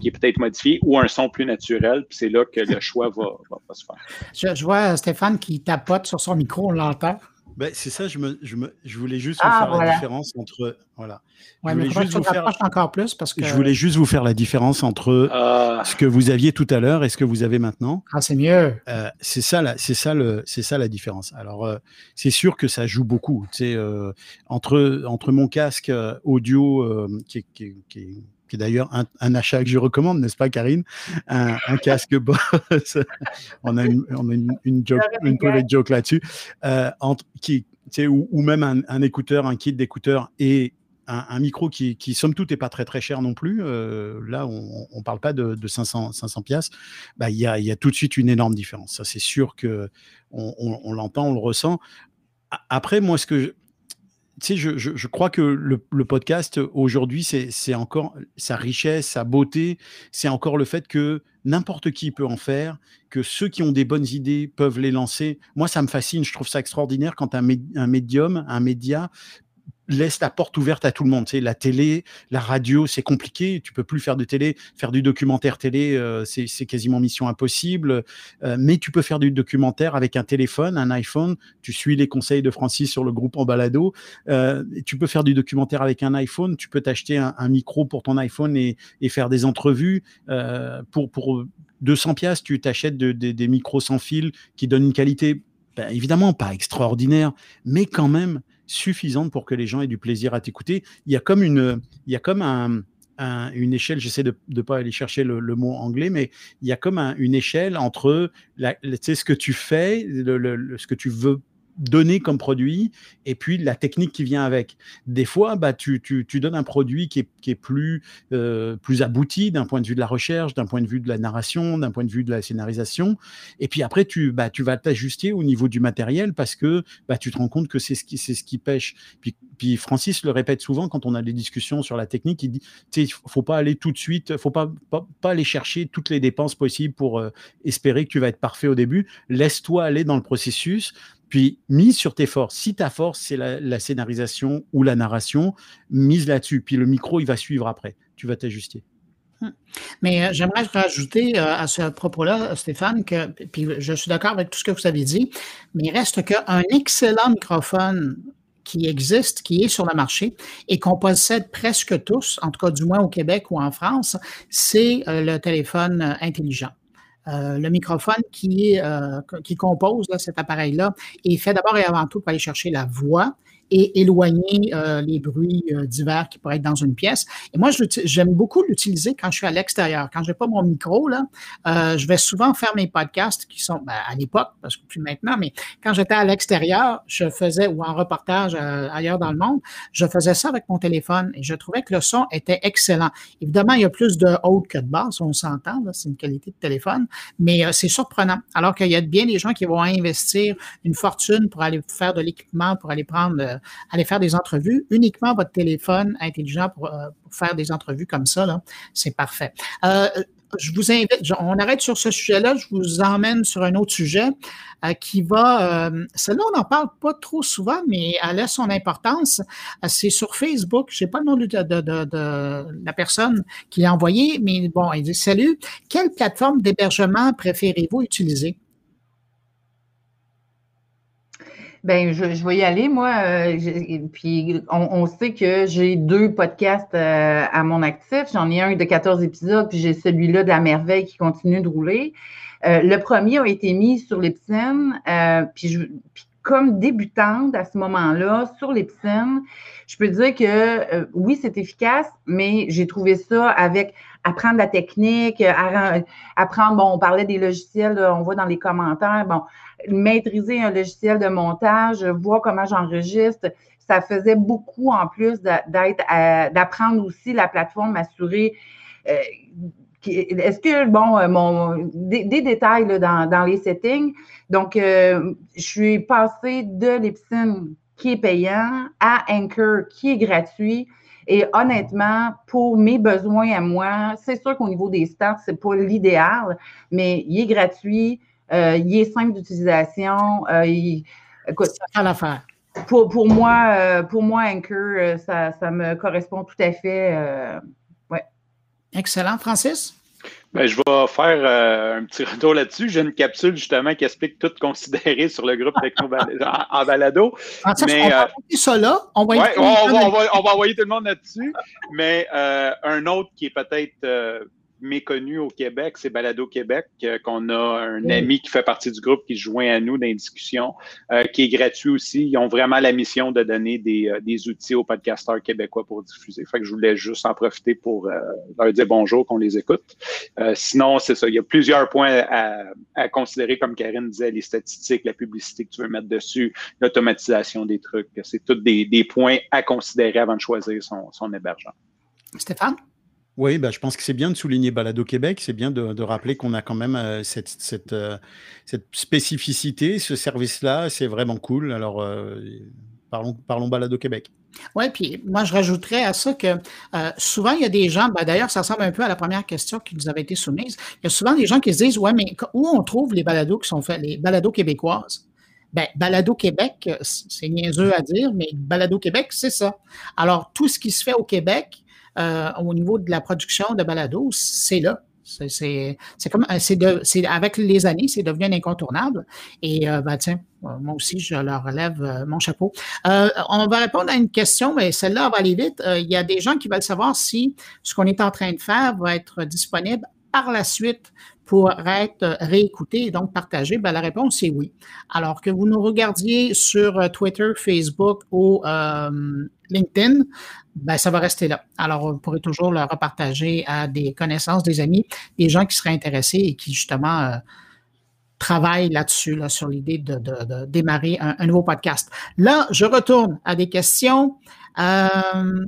qui est peut-être modifié ou un son plus naturel, puis c'est là que le choix va, se faire. Je, vois Stéphane qui tapote sur son micro, on l'entend. Ben, c'est ça, je, me, je, voulais juste vous ah, faire la différence entre. Voilà. je voulais juste vous faire, encore plus parce que. Je voulais juste vous faire la différence entre ah. ce que vous aviez tout à l'heure et ce que vous avez maintenant. Ah, c'est mieux. Euh, c'est ça, c'est ça, le, c'est ça la différence. Alors, euh, c'est sûr que ça joue beaucoup. Euh, entre, entre mon casque audio qui, qui, qui, qui est d'ailleurs un, achat que je recommande, n'est-ce pas, Karine? Un, casque Bose. on a une, on a une, une, joke, une joke là-dessus. Euh, qui, ou, ou même un, écouteur, un kit d'écouteur et un, micro qui, qui, somme toute, n'est pas très très cher non plus. Euh, là, on ne parle pas de, de 500, 500 piastres. Bah, il y, a, y, a, tout de suite une énorme différence. Ça, c'est sûr que on, on l'entend, on le ressent. Après, moi, ce que je, tu sais, je, je, crois que le, le podcast aujourd'hui, c'est encore sa richesse, sa beauté, c'est encore le fait que n'importe qui peut en faire, que ceux qui ont des bonnes idées peuvent les lancer. Moi, ça me fascine, je trouve ça extraordinaire quand un, un médium, un média laisse la porte ouverte à tout le monde. Sais, la télé, la radio, c'est compliqué. Tu peux plus faire de télé, faire du documentaire télé, euh, c'est quasiment mission impossible. Euh, mais tu peux faire du documentaire avec un téléphone, un iPhone. Tu suis les conseils de Francis sur le groupe en balado. Euh, tu peux faire du documentaire avec un iPhone. Tu peux t'acheter un, micro pour ton iPhone et, faire des entrevues. pour, pour 200 pièces, tu t'achètes des micros sans fil qui donnent une qualité, ben, évidemment pas extraordinaire, mais quand même suffisante pour que les gens aient du plaisir à t'écouter. Il y a comme une, il y a comme un, une échelle, j'essaie de ne pas aller chercher le, mot anglais, mais il y a comme une échelle entre la, ce que tu fais, ce que tu veux donner comme produit et puis la technique qui vient avec. Des fois, bah, tu, tu, donnes un produit qui est, qui est plus, euh, plus abouti d'un point de vue de la recherche, d'un point de vue de la narration, d'un point de vue de la scénarisation. Et puis après, tu, bah, tu vas t'ajuster au niveau du matériel parce que bah, tu te rends compte que c'est ce qui, ce qui pêche. Puis, puis Francis le répète souvent quand on a des discussions sur la technique, il dit, il faut pas aller tout de suite, faut pas, pas, pas aller chercher toutes les dépenses possibles pour euh, espérer que tu vas être parfait au début. Laisse-toi aller dans le processus. Puis, mise sur tes forces. Si ta force, c'est la, scénarisation ou la narration, mise là-dessus. Puis le micro, il va suivre après. Tu vas t'ajuster. Hum. Mais euh, j'aimerais rajouter euh, à ce propos-là, Stéphane, que puis je suis d'accord avec tout ce que vous avez dit, mais il reste qu'un excellent microphone qui existe, qui est sur le marché et qu'on possède presque tous, en tout cas du moins au Québec ou en France, c'est euh, le téléphone intelligent. Euh, le microphone qui, euh, qui compose cet appareil-là est fait d'abord et avant tout pour aller chercher la voix et éloigner euh, les bruits euh, divers qui pourraient être dans une pièce. Et moi, j'aime beaucoup l'utiliser quand je suis à l'extérieur. Quand je n'ai pas mon micro, là, euh, je vais souvent faire mes podcasts qui sont ben, à l'époque, parce que plus maintenant, mais quand j'étais à l'extérieur, je faisais, ou en reportage ailleurs dans le monde, je faisais ça avec mon téléphone et je trouvais que le son était excellent. Évidemment, il y a plus de haut que de basse, on s'entend, c'est une qualité de téléphone, mais c'est surprenant. Alors qu'il y a bien des gens qui vont investir une fortune pour aller faire de l'équipement, pour aller prendre aller faire des entrevues, uniquement votre téléphone intelligent pour, euh, faire des entrevues comme ça, c'est parfait. Euh, je vous invite, on arrête sur ce sujet-là, je vous emmène sur un autre sujet qui va, celle-là on n'en parle pas trop souvent, mais elle a son importance. c'est sur Facebook, je n'ai pas le nom de, de, la personne qui l'a envoyé, mais bon, il dit, salut, quelle plateforme d'hébergement préférez-vous utiliser? Ben, je, vais y aller, moi. Euh, puis, on, sait que j'ai deux podcasts euh, à mon actif. J'en ai un de 14 épisodes, puis j'ai celui-là de la merveille qui continue de rouler. le premier a été mis sur Libsyn, puis, puis comme débutante à ce moment-là sur les je peux dire que euh, oui, c'est efficace, mais j'ai trouvé ça avec apprendre la technique, apprendre, bon, on parlait des logiciels, on voit dans les commentaires, bon, maîtriser un logiciel de montage, voir comment j'enregistre, ça faisait beaucoup en plus d'être, d'apprendre aussi la plateforme, m'assurer euh, est-ce que, bon, euh, mon, des, détails dans, les settings. Donc, euh, je suis passée de Lipsin qui est payant à Anchor qui est gratuit. Et honnêtement, pour mes besoins à moi, c'est sûr qu'au niveau des stats, c'est pas l'idéal, mais il est gratuit, euh, il est simple d'utilisation. écoute, pour moi, pour moi, Anchor, ça, ça, me correspond tout à fait. ouais. Excellent. Francis? Ben, je vais faire euh, un petit retour là-dessus. J'ai une capsule justement qui explique tout considéré sur le groupe Techno en, balado. En mais, on, va euh, ça là. On va, on, va, envoyer tout le monde là-dessus. Mais euh, un autre qui est peut-être méconnu au Québec, c'est Balado Québec, euh, qu'on a un ami qui fait partie du groupe qui se joint à nous dans les discussions, euh, qui est gratuit aussi. Ils ont vraiment la mission de donner des, euh, des outils aux podcasteurs québécois pour diffuser. Fait que je voulais juste en profiter pour leur dire bonjour, qu'on les écoute. sinon, c'est ça. Il y a plusieurs points à, à, considérer, comme Karine disait, les statistiques, la publicité que tu veux mettre dessus, l'automatisation des trucs. C'est tous des, des points à considérer avant de choisir son, son hébergement. Stéphane? Oui, bah, je pense que c'est bien de souligner Balado Québec. C'est bien de, rappeler qu'on a quand même euh, euh, cette, spécificité, ce service-là. C'est vraiment cool. Alors, euh, parlons, parlons Balado Québec. Oui, puis moi, je rajouterais à ça que souvent, il y a des gens, ben, d'ailleurs, ça ressemble un peu à la première question qui nous avait été soumise. Il y a souvent des gens qui se disent Ouais, mais où on trouve les balados qui sont faits, les balados québécoises? Ben, Balado Québec, c'est niaiseux à dire, mais Balado Québec, c'est ça. Alors, tout ce qui se fait au Québec, euh, au niveau de la production de balado, c'est là. C'est comme c'est avec les années, c'est devenu un incontournable. Et euh, ben, tiens, moi aussi, je leur relève euh, mon chapeau. on va répondre à une question, mais celle-là va aller vite. il y a des gens qui veulent savoir si ce qu'on est en train de faire va être disponible par la suite pour être réécouté et donc partagé? Ben, la réponse est oui. Alors que vous nous regardiez sur Twitter, Facebook ou LinkedIn, ben, ça va rester là. Alors, vous pourrez toujours le repartager à des connaissances, des amis, des gens qui seraient intéressés et qui, justement, euh, travaillent là-dessus, là, sur l'idée de, démarrer un, nouveau podcast. Là, je retourne à des questions. Euh,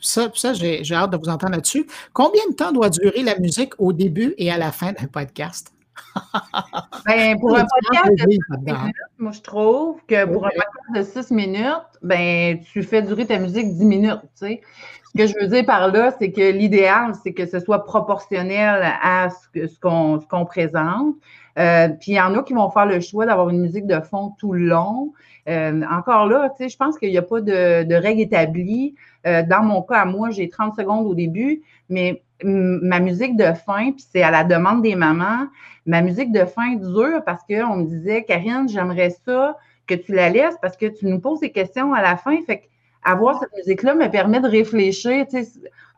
ça, ça j'ai hâte de vous entendre là-dessus. Combien de temps doit durer la musique au début et à la fin d'un podcast? ben, pour un podcast de 6 minutes, moi, je trouve que pour un podcast de 6 minutes, ben, tu fais durer ta musique 10 minutes. Tu sais. Ce que je veux dire par là, c'est que l'idéal, c'est que ce soit proportionnel à ce, ce qu'on présente. Euh, puis il y en a qui vont faire le choix d'avoir une musique de fond tout le long. Euh, encore là, tu sais, je pense qu'il n'y a pas de, de règle établie. Euh, dans mon cas, à moi, j'ai 30 secondes au début, mais ma musique de fin, puis c'est à la demande des mamans, ma musique de fin dure parce qu'on me disait, Karine, j'aimerais ça que tu la laisses parce que tu nous poses des questions à la fin. Fait que avoir cette musique-là me permet de réfléchir,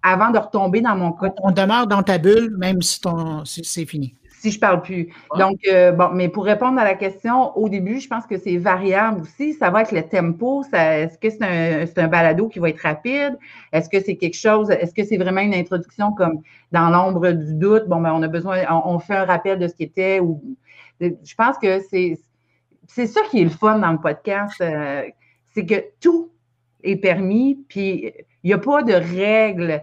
avant de retomber dans mon cas. On demeure dans ta bulle, même si, ton, c'est fini si je parle plus. Donc, euh, bon, mais pour répondre à la question, au début, je pense que c'est variable aussi. Ça va avec le tempo. Est-ce que c'est un, un, balado qui va être rapide? Est-ce que c'est quelque chose, est-ce que c'est vraiment une introduction comme dans l'ombre du doute? Bon, ben, on a besoin, on, fait un rappel de ce qui était ou. Je pense que c'est, c'est ça qui est le fun dans le podcast. Euh, c'est que tout est permis, puis il n'y a pas de règles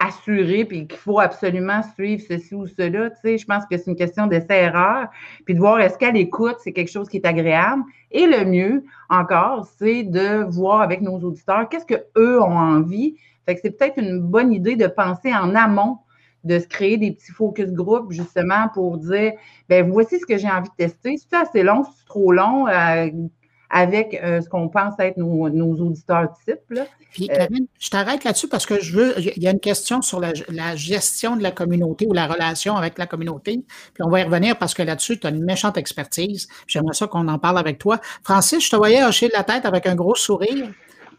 assuré puis qu'il faut absolument suivre ceci ou cela. Tu sais, je pense que c'est une question d'essai-erreur, puis de voir est-ce qu'elle écoute, c'est quelque chose qui est agréable. Et le mieux encore, c'est de voir avec nos auditeurs qu'est-ce qu'eux ont envie. Fait que c'est peut-être une bonne idée de penser en amont de se créer des petits focus group justement pour dire ben voici ce que j'ai envie de tester. Si c'est assez long, si c'est trop long, euh, avec euh, ce qu'on pense être nos, auditeurs types. Puis, euh, Karine, je t'arrête là-dessus parce que je veux, il y a une question sur la, gestion de la communauté ou la relation avec la communauté. Puis on va y revenir parce que là-dessus, tu as une méchante expertise. J'aimerais ça qu'on en parle avec toi. Francis, je te voyais hocher la tête avec un gros sourire.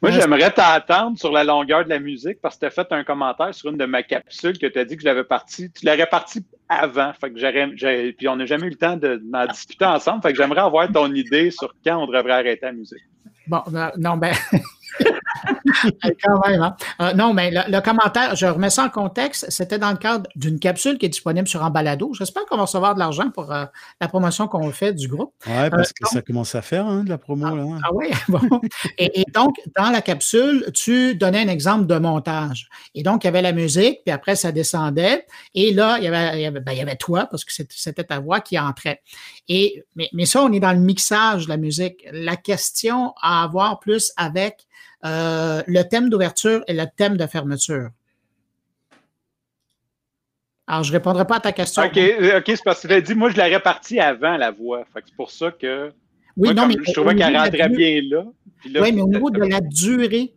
Moi, j'aimerais t'attendre sur la longueur de la musique parce que tu as fait un commentaire sur une de ma capsules que tu as dit que je l'avais parti. Tu l'aurais parti avant. Fait que puis on n'a jamais eu le temps d'en discuter ensemble. Fait que j'aimerais avoir ton idée sur quand on devrait arrêter la musique. Bon, non, ben. Quand même, hein? Euh, non, mais le, commentaire, je remets ça en contexte, c'était dans le cadre d'une capsule qui est disponible sur Embalado. J'espère qu'on va recevoir de l'argent pour euh, la promotion qu'on fait du groupe. Oui, parce euh, que ça commence à faire hein, de la promo. Ah, là, hein. ah oui, bon. et, donc, dans la capsule, tu donnais un exemple de montage. Et donc, il y avait la musique, puis après, ça descendait. Et là, il y avait, il y avait, ben, il y avait toi, parce que c'était ta voix qui entrait. Et, mais, mais ça, on est dans le mixage de la musique. La question à avoir plus avec euh, le thème d'ouverture et le thème de fermeture. Alors, je ne répondrai pas à ta question. OK, OK, c'est parce que tu l'as dit, moi, je l'ai réparti avant la voix. c'est pour ça que. Oui, non, mais je trouvais qu'elle rentrait bien là. oui, mais au niveau de la durée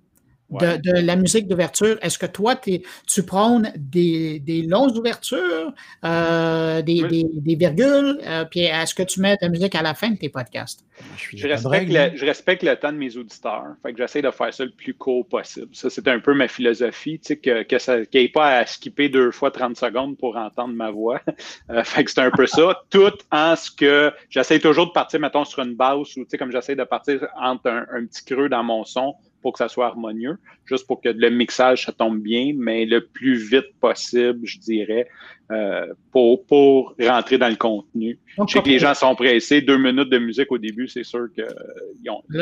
de, la musique d'ouverture. Est-ce que toi, tu prônes des, des longues ouvertures, euh, des, virgules, euh, puis est-ce que tu mets ta musique à la fin de tes podcasts? Je, respecte, le, je respecte le temps de mes auditeurs. Fait que j'essaie de faire ça le plus court possible. Ça, c'est un peu ma philosophie, tu sais, que, que ça, qu'il n'y ait pas à skipper deux fois 30 secondes pour entendre ma voix. Euh, fait que c'est un peu ça. Tout en ce que j'essaie toujours de partir, mettons, sur une basse ou, tu sais, comme j'essaie de partir entre un petit creux dans mon son pour que ça soit harmonieux, juste pour que le mixage, ça tombe bien, mais le plus vite possible, je dirais, euh, pour, pour rentrer dans le contenu. je sais que les gens sont pressés. Deux minutes de musique au début, c'est sûr que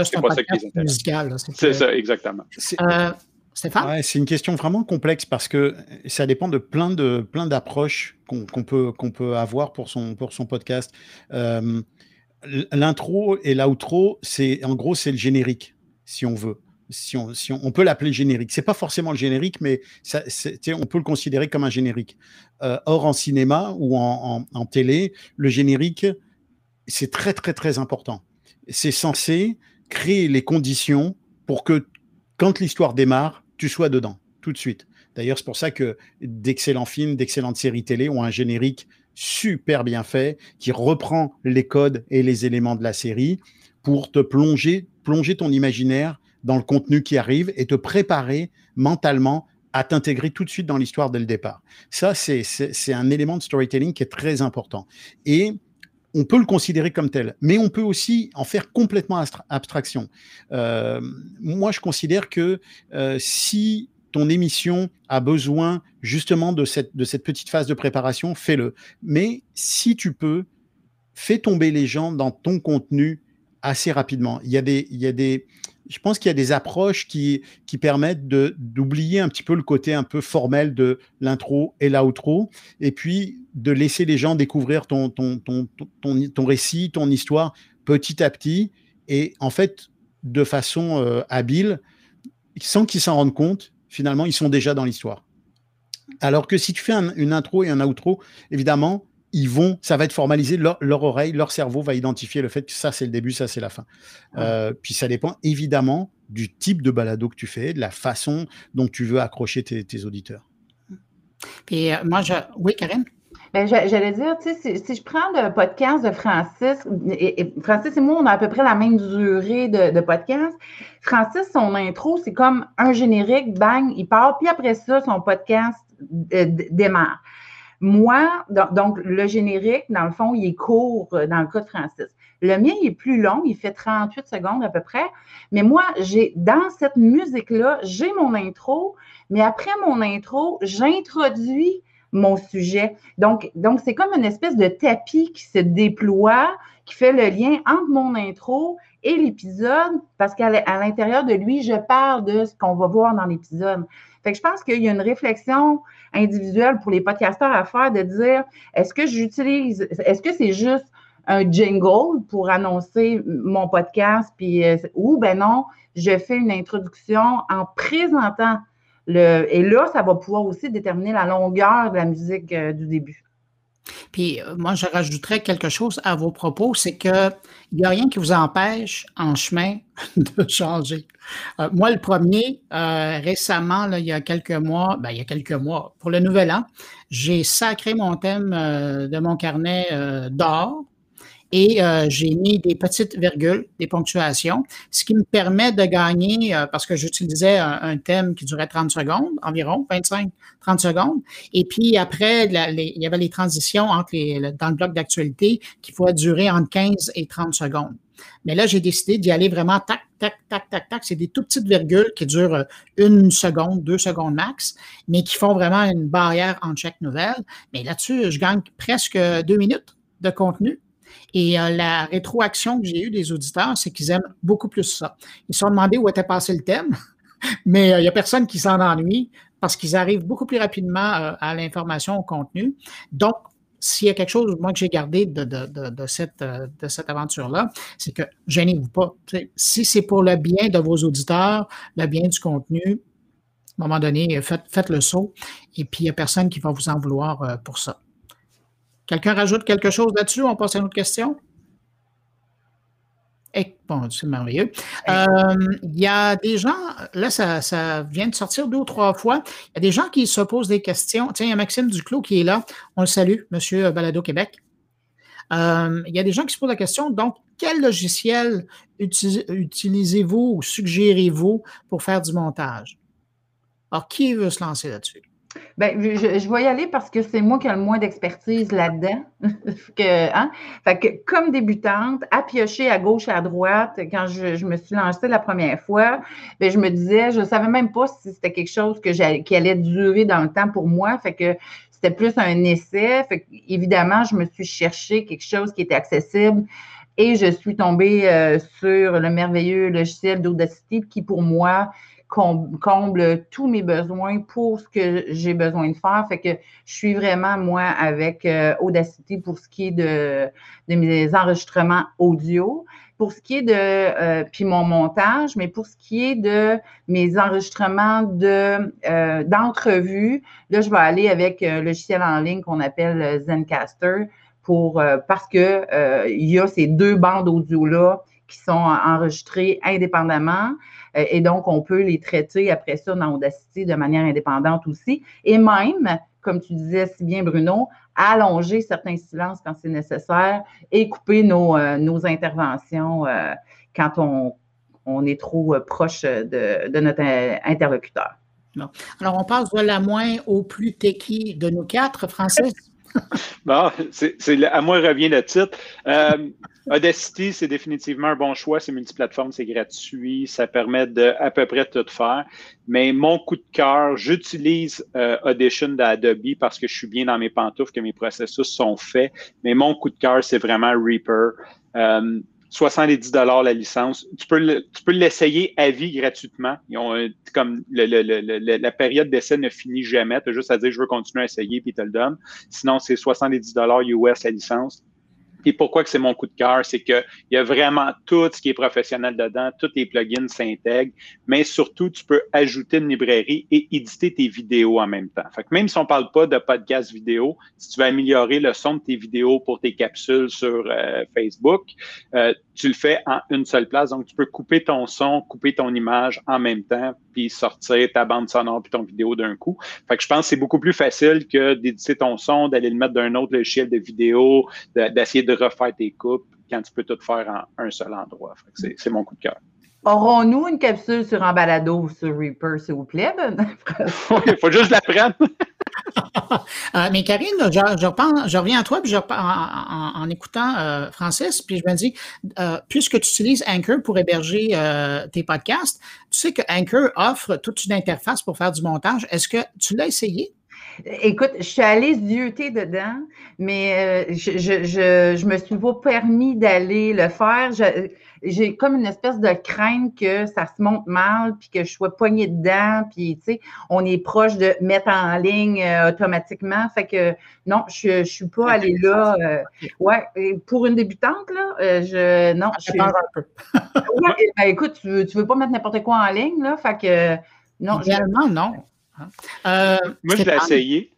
c'est pas ça qui les intéresse. C'est ça, exactement. Euh, Stéphane? c'est une question vraiment complexe parce que ça dépend de plein de plein d'approches qu'on peut qu'on peut avoir pour son pour son podcast. Euh, l'intro et l'outro, c'est en gros c'est le générique si on veut si on, peut l'appeler générique. C'est pas forcément le générique, mais ça, on peut le considérer comme un générique. Euh, or, en cinéma ou en, télé, le générique, c'est très, très, très important. C'est censé créer les conditions pour que, quand l'histoire démarre, tu sois dedans, tout de suite. D'ailleurs, c'est pour ça que d'excellents films, d'excellentes séries télé ont un générique super bien fait qui reprend les codes et les éléments de la série pour te plonger, plonger ton imaginaire dans le contenu qui arrive et te préparer mentalement à t'intégrer tout de suite dans l'histoire dès le départ. Ça, c'est un élément de storytelling qui est très important. Et on peut le considérer comme tel, mais on peut aussi en faire complètement abstraction. Euh, moi, je considère que euh, si ton émission a besoin justement de cette, de cette petite phase de préparation, fais-le. Mais si tu peux, fais tomber les gens dans ton contenu assez rapidement. Il y a des, il y a des, je pense qu'il y a des approches qui, qui permettent d'oublier un petit peu le côté un peu formel de l'intro et l'outro, et puis de laisser les gens découvrir ton, ton, ton, ton, ton récit, ton histoire petit à petit, et en fait, de façon euh, habile, sans qu'ils s'en rendent compte, finalement, ils sont déjà dans l'histoire. Alors que si tu fais une intro et un outro, évidemment, ils vont, ça va être formalisé, leur, oreille, leur cerveau va identifier le fait que ça c'est le début, ça c'est la fin. Euh, puis ça dépend évidemment du type de balado que tu fais, de la façon dont tu veux accrocher tes, auditeurs. Puis euh, moi, je... oui, Karine? Ben, j'allais dire, tu sais, si, je prends le podcast de Francis, et, Francis et moi, on a à peu près la même durée de, de podcast. Francis, son intro, c'est comme un générique, bang, il part, puis après ça, son podcast euh, démarre. Moi, donc, le générique, dans le fond, il est court euh, dans le cas de Francis. Le mien, il est plus long, il fait 38 secondes à peu près. Mais moi, j'ai dans cette musique-là, j'ai mon intro, mais après mon intro, j'introduis mon sujet. Donc, donc c'est comme une espèce de tapis qui se déploie, qui fait le lien entre mon intro et l'épisode, parce qu'à l'intérieur de lui, je parle de ce qu'on va voir dans l'épisode. Fait que je pense qu'il y a une réflexion individuelle pour les podcasteurs à faire de dire est-ce que j'utilise, est-ce que c'est juste un jingle pour annoncer mon podcast, puis euh, ou ben non, je fais une introduction en présentant le. Et là, ça va pouvoir aussi déterminer la longueur de la musique euh, du début. Puis euh, moi, je rajouterais quelque chose à vos propos, c'est qu'il n'y a rien qui vous empêche en chemin de changer. Euh, moi, le premier, euh, récemment, il y a quelques mois, ben, il y a quelques mois, pour le nouvel an, j'ai sacré mon thème de mon carnet d'or et euh, j'ai mis des petites virgules, des ponctuations, ce qui me permet de gagner, euh, parce que j'utilisais un, thème qui durait 30 secondes, environ 25, 30 secondes. Et puis après, il y avait les transitions entre les, dans le bloc d'actualité qui pouvaient durer entre 15 et 30 secondes. Mais là, j'ai décidé d'y aller vraiment tac, tac, tac, tac, tac. C'est des tout petites virgules qui durent euh, une seconde, deux secondes max, mais qui font vraiment une barrière entre chaque nouvelle. Mais là-dessus, je gagne presque deux minutes de contenu. Et euh, la rétroaction que j'ai eue des auditeurs, c'est qu'ils aiment beaucoup plus ça. Ils se sont demandé où était passé le thème, mais euh, il n'y a personne qui s'en ennuie parce qu'ils arrivent beaucoup plus rapidement à l'information, au contenu. Donc, s'il y a quelque chose, moi, que j'ai gardé de, cette, euh, de cette aventure-là, c'est que gênez-vous pas. si c'est pour le bien de vos auditeurs, le bien du contenu, à un moment donné, faites, le saut et puis il n'y a personne qui va vous en vouloir euh, pour ça. Quelqu'un rajoute quelque chose là-dessus? On passe à une autre question? Eh, bon, c'est merveilleux. Euh, il y a des gens, là, ça, vient de sortir deux ou trois fois. Il y a des gens qui se posent des questions. Tiens, il y a Maxime Duclos qui est là. On le salue, Monsieur Balado Québec. Euh, il y a des gens qui se posent la question. Donc, quel logiciel utilisez-vous ou suggérez-vous pour faire du montage? Alors, qui veut se lancer là-dessus? Ben, je, vais y aller parce que c'est moi qui ai le moins d'expertise là-dedans. hein? fait que, comme débutante, à piocher à gauche et à droite, quand je, me suis lancée la première fois, ben, je me disais, je ne savais même pas si c'était quelque chose qui allait durer dans le temps pour moi. Fait que c'était plus un essai. Fait que, évidemment, je me suis cherché quelque chose qui était accessible. Et je suis tombée euh, sur le merveilleux logiciel d'Audacity qui, pour moi, comble tous mes besoins pour ce que j'ai besoin de faire. Fait que je suis vraiment, moi, avec euh, Audacity pour ce qui est de, mes enregistrements audio. Pour ce qui est de, euh, mon montage, mais pour ce qui est de mes enregistrements de euh, d'entrevues, là, je vais aller avec un logiciel en ligne qu'on appelle Zencaster parce que il y a ces deux bandes audio-là qui sont enregistrées indépendamment. Euh, et donc, on peut les traiter après ça dans Audacity de manière indépendante aussi. Et même, comme tu disais si bien, Bruno, allonger certains silences quand c'est nécessaire et couper nos, euh, nos interventions euh, quand on, on, est trop proche de, de notre interlocuteur. Alors, on passe de la moins au plus techie de nos quatre, Francis? bon, c'est, à moi revient le titre. Euh, Audacity, c'est définitivement un bon choix. C'est multiplateforme, c'est gratuit, ça permet de à peu près tout faire. Mais mon coup de cœur, j'utilise euh, Audition d'Adobe parce que je suis bien dans mes pantoufles, que mes processus sont faits. Mais mon coup de cœur, c'est vraiment Reaper. Euh, 70 dollars la licence. Tu peux l'essayer à vie gratuitement. Comme la période d'essai ne finit jamais. Tu as juste à dire je veux continuer à essayer puis ils le donnent. Sinon, c'est 70 dollars US la licence. Et pourquoi que c'est mon coup de cœur, c'est qu'il y a vraiment tout ce qui est professionnel dedans, tous les plugins s'intègrent, mais surtout, tu peux ajouter une librairie et éditer tes vidéos en même temps. Fait que même si on parle pas de podcast vidéo, si tu veux améliorer le son de tes vidéos pour tes capsules sur euh, Facebook, euh, tu le fais en une seule place. Donc, tu peux couper ton son, couper ton image en même temps, puis sortir ta bande sonore puis ton vidéo d'un coup. Fait que je pense que c'est beaucoup plus facile que d'éditer ton son, d'aller le mettre d'un autre logiciel de vidéo, d'essayer de refaire tes coupes quand tu peux tout faire en un seul endroit. C'est mon coup de cœur. Aurons-nous une capsule sur un balado sur Reaper, s'il vous plaît? Il faut juste la prendre. Euh, mais Karine, je, reviens à toi puis en, écoutant euh, Francis, puis je me dis, euh, puisque tu utilises Anchor pour héberger tes podcasts, tu sais que Anchor offre toute une interface pour faire du montage. Est-ce que tu l'as essayé? Écoute, je suis allée zioter dedans, mais je, je, je, me suis pas permis d'aller le faire j'ai comme une espèce de crainte que ça se monte mal, puis que je sois poignée dedans, puis tu sais, on est proche de mettre en ligne euh, automatiquement. Fait que non, je ne suis pas allée là. Euh, ouais, pour une débutante, là, euh, je non, je suis. un peu. Ben, écoute, tu veux, tu veux pas mettre n'importe quoi en ligne, là, fait que non. Non. Moi, je l'ai essayé.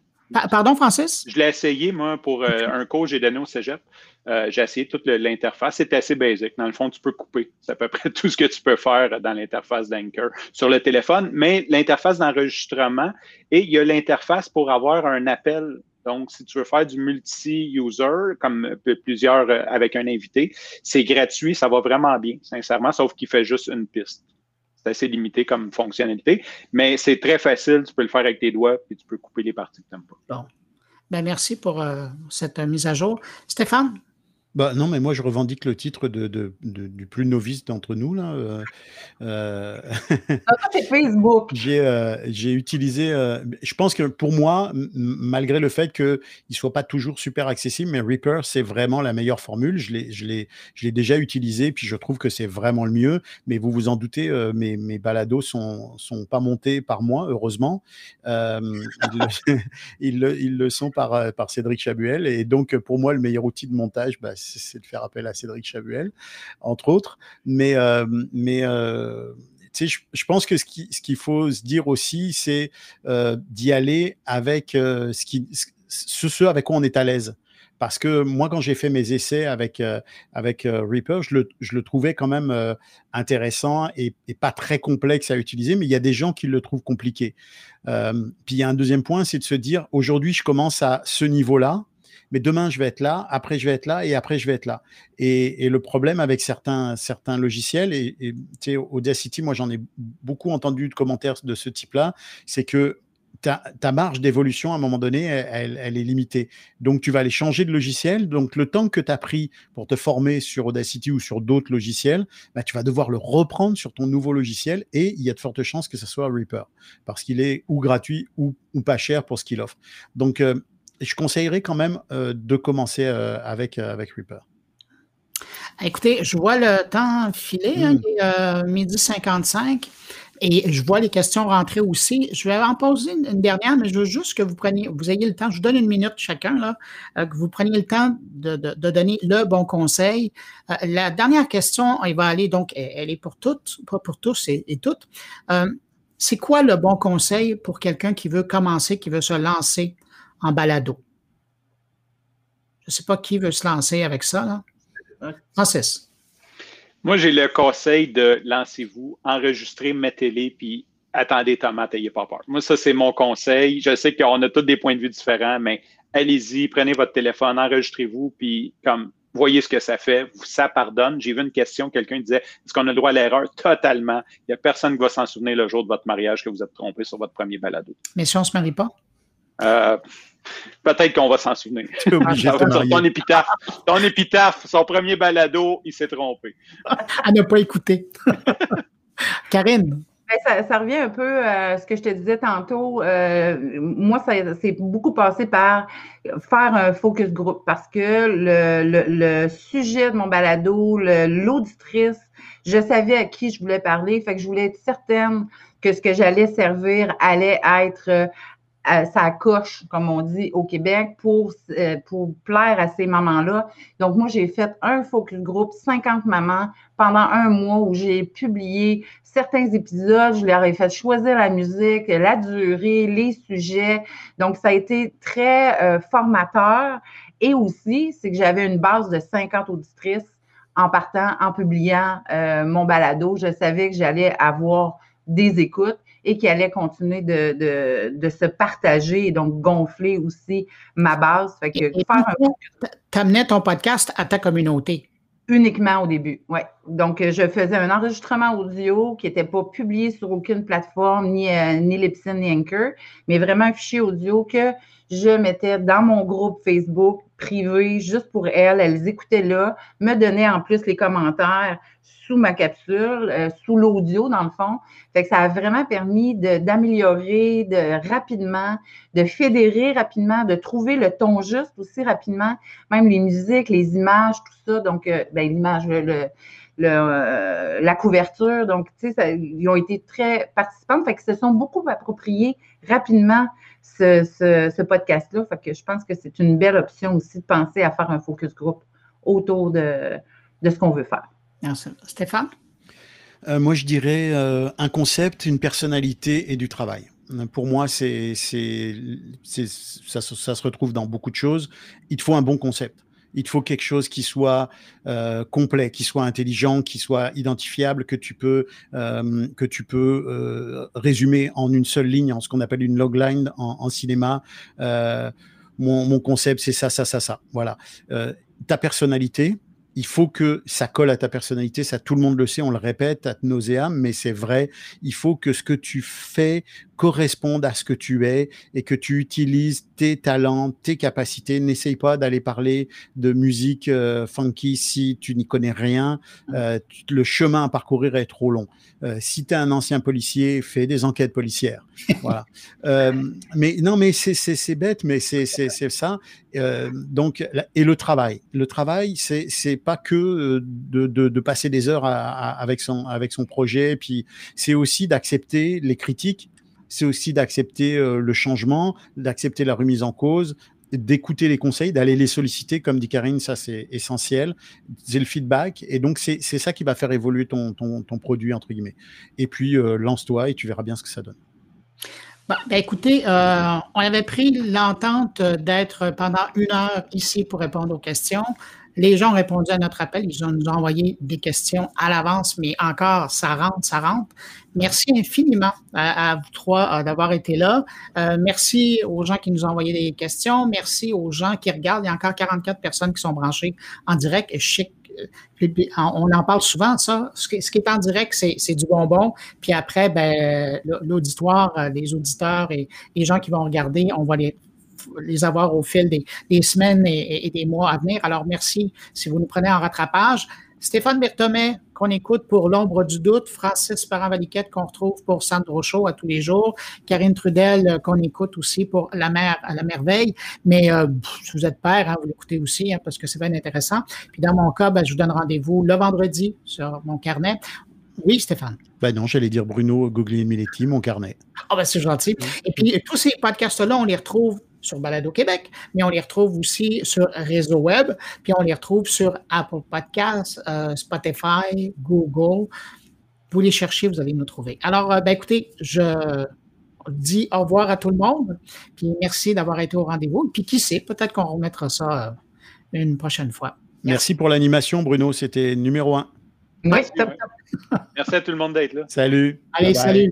Pardon, Francis? Je l'ai essayé, moi, pour un cours que j'ai donné au cégep. Euh, j'ai essayé toute l'interface. C'est assez basique. Dans le fond, tu peux couper. C'est à peu près tout ce que tu peux faire dans l'interface d'Anchor sur le téléphone. Mais l'interface d'enregistrement et il y a l'interface pour avoir un appel Donc, si tu veux faire du multi-user, comme plusieurs euh, avec un invité, c'est gratuit, ça va vraiment bien, sincèrement, sauf qu'il fait juste une piste. C'est assez limité comme fonctionnalité, mais c'est très facile, tu peux le faire avec tes doigts, puis tu peux couper les parties que tu n'aimes pas. Bon. Ben, merci pour euh, cette mise à jour. Stéphane? Bah, non, mais moi, je revendique le titre de, du plus novice d'entre nous. Là. Euh, euh, Facebook. J'ai, euh, utilisé. je pense que pour moi, malgré le fait qu'il ne soit pas toujours super accessible, mais Reaper, c'est vraiment la meilleure formule. Je l'ai, déjà utilisé, puis je trouve que c'est vraiment le mieux. Mais vous vous en doutez, mes, mes balados sont, sont pas montés par moi, heureusement. ils, le, ils, le, ils, le, sont par, par Cédric Chabuel. Et donc, pour moi, le meilleur outil de montage, bah, c'est de faire appel à Cédric Chabuel, entre autres. Mais, euh, mais euh, je, pense que ce qu'il faut se dire aussi, c'est euh, d'y aller avec ce, avec quoi on est à l'aise. Parce que moi, quand j'ai fait mes essais avec, avec Reaper, je le, je le, trouvais quand même intéressant et, pas très complexe à utiliser, mais il y a des gens qui le trouvent compliqué. puis il y a un deuxième point, c'est de se dire, aujourd'hui, je commence à ce niveau-là, mais demain je vais être là, après je vais être là et après je vais être là. Et, le problème avec certains, certains logiciels, et, et Audacity, moi j'en ai beaucoup entendu de commentaires de ce type-là, c'est que ta, marge d'évolution, à un moment donné, elle, est limitée. Donc, tu vas aller changer de logiciel. Donc, le temps que tu as pris pour te former sur Audacity ou sur d'autres logiciels, bah, tu vas devoir le reprendre sur ton nouveau logiciel et il y a de fortes chances que ce soit Reaper parce qu'il est ou gratuit ou, ou, pas cher pour ce qu'il offre. Donc, euh, je conseillerais quand même euh, de commencer euh, avec, euh, avec Reaper. Écoutez, je vois le temps filer, hein, hmm. il est midi 55, et je vois les questions rentrer aussi. Je vais en poser une, dernière, mais je veux juste que vous preniez, vous ayez le temps, je vous donne une minute chacun, là, que vous preniez le temps de, donner le bon conseil. la dernière question, elle va aller, donc, elle, est pour toutes, pas pour tous et, et toutes. c'est quoi le bon conseil pour quelqu'un qui veut commencer, qui veut se lancer? En balado. Je ne sais pas qui veut se lancer avec ça. Là. Francis. Moi, j'ai le conseil de lancez-vous, enregistrez, mettez-les, puis attendez Thomas, n'ayez pas peur. Moi, ça, c'est mon conseil. Je sais qu'on a tous des points de vue différents, mais allez-y, prenez votre téléphone, enregistrez-vous, puis comme voyez ce que ça fait, ça pardonne. J'ai vu une question, quelqu'un disait est-ce qu'on a le droit à l'erreur? Totalement. Il n'y a personne qui va s'en souvenir le jour de votre mariage que vous êtes trompé sur votre premier balado. Mais si on ne se marie pas? Euh, peut-être qu'on va s'en souvenir. ton épitaphe, ton épitaphe, son premier balado, il s'est trompé. Elle n'a pas écouté. Karine. Ben, ça, revient un peu à ce que je te disais tantôt. Euh, moi, c'est beaucoup passé par faire un focus group parce que le, le sujet de mon balado, l'auditrice, je savais à qui je voulais parler. Fait que je voulais être certaine que ce que j'allais servir allait être ça coche, comme on dit au Québec, pour, euh, pour plaire à ces mamans-là. Donc, moi, j'ai fait un focus group, 50 mamans, pendant un mois où j'ai publié certains épisodes. Je leur ai fait choisir la musique, la durée, les sujets. Donc, ça a été très euh, formateur. Et aussi, c'est que j'avais une base de 50 auditrices en partant, en publiant euh, mon balado. Je savais que j'allais avoir des écoutes et qui allait continuer de, de, de, se partager et donc gonfler aussi ma base. Fait que Tu amenais ton podcast à ta communauté. Uniquement au début, oui. Donc, je faisais un enregistrement audio qui n'était pas publié sur aucune plateforme, ni, euh, ni Libsyn, Anchor, mais vraiment un fichier audio que je mettais dans mon groupe Facebook privé juste pour elles. Elles écoutaient là, me donnaient en plus les commentaires sous ma capsule, euh, sous l'audio dans le fond. Fait que ça a vraiment permis d'améliorer de, rapidement, de fédérer rapidement, de trouver le ton juste aussi rapidement, même les musiques, les images, tout ça. Donc, euh, ben, l'image, le, euh, la couverture. Donc, tu sais, ils ont été très participants. Fait que se sont beaucoup appropriés rapidement ce, ce, podcast-là. Fait que je pense que c'est une belle option aussi de penser à faire un focus group autour de, de ce qu'on veut faire. Stéphane? Euh, Moi, je dirais euh, un concept, une personnalité et du travail. Pour moi, c'est, ça, ça, se retrouve dans beaucoup de choses. Il te faut un bon concept. Il faut quelque chose qui soit euh, complet, qui soit intelligent, qui soit identifiable, que tu peux, que tu peux résumer en une seule ligne, en ce qu'on appelle une logline en, en cinéma mon, concept, c'est ça, ça, ça, ça. Voilà. ta personnalité, il faut que ça colle à ta personnalité, ça tout le monde le sait, on le répète à nauséam, mais c'est vrai, il faut que ce que tu fais corresponde à ce que tu es et que tu utilises tes talents, tes capacités. N'essaye pas d'aller parler de musique euh, funky si tu n'y connais rien. Mmh. Euh, le chemin à parcourir est trop long. Euh, si tu es un ancien policier, fais des enquêtes policières. voilà. mais non, mais c'est bête, mais c'est ça. donc, et le travail. Le travail, c'est pas que de, de, de, passer des heures avec, son, avec son projet, puis c'est aussi d'accepter les critiques c'est aussi d'accepter euh, le changement, d'accepter la remise en cause, d'écouter les conseils, d'aller les solliciter, comme dit Karine, ça c'est essentiel. C'est le feedback, et donc c'est ça qui va faire évoluer ton, ton, produit, entre guillemets. Et puis, euh, lance-toi et tu verras bien ce que ça donne. Ben, écoutez, euh, on avait pris l'entente d'être pendant une heure ici pour répondre aux questions. Les gens ont répondu à notre appel. Ils ont nous envoyé des questions à l'avance, mais encore, ça rentre, ça rentre. Merci infiniment à, vous trois euh, d'avoir été là. Euh, merci aux gens qui nous ont envoyé des questions. Merci aux gens qui regardent. Il y a encore 44 personnes qui sont branchées en direct. Chic, euh, on en parle souvent, ça. Ce qui est en direct, c'est du bonbon. Puis après, ben, l'auditoire, les auditeurs et les gens qui vont regarder, on va les les avoir au fil des, semaines et, des mois à venir. Alors, merci si vous nous prenez en rattrapage. Stéphane Berthomé, qu'on écoute pour L'ombre du doute, Francis Parent-Valiquette, qu'on retrouve pour Sandro Show à tous les jours, Karine Trudel, euh, qu'on écoute aussi pour La mer à la merveille. Mais euh, si vous êtes père, hein, vous l'écoutez aussi hein, parce que c'est bien intéressant. Puis dans mon cas, ben, je vous donne rendez-vous le vendredi sur mon carnet. Oui, Stéphane? Ben non, j'allais dire Bruno Googly Miletti, mon carnet. Ah ben c'est gentil. Et puis tous ces podcasts-là, on les retrouve sur Balado Québec, mais on les retrouve aussi sur Réseau Web, puis on les retrouve sur Apple Podcasts, euh, Spotify, Google. Vous les cherchez, vous allez nous trouver. Alors, euh, ben, écoutez, je dis au revoir à tout le monde, puis merci d'avoir été au rendez-vous. Puis qui sait, peut-être qu'on remettra ça euh, une prochaine fois. Merci, pour l'animation, Bruno. C'était numéro un. Oui, top, Merci à tout le monde d'être là. Salut. Allez, salut.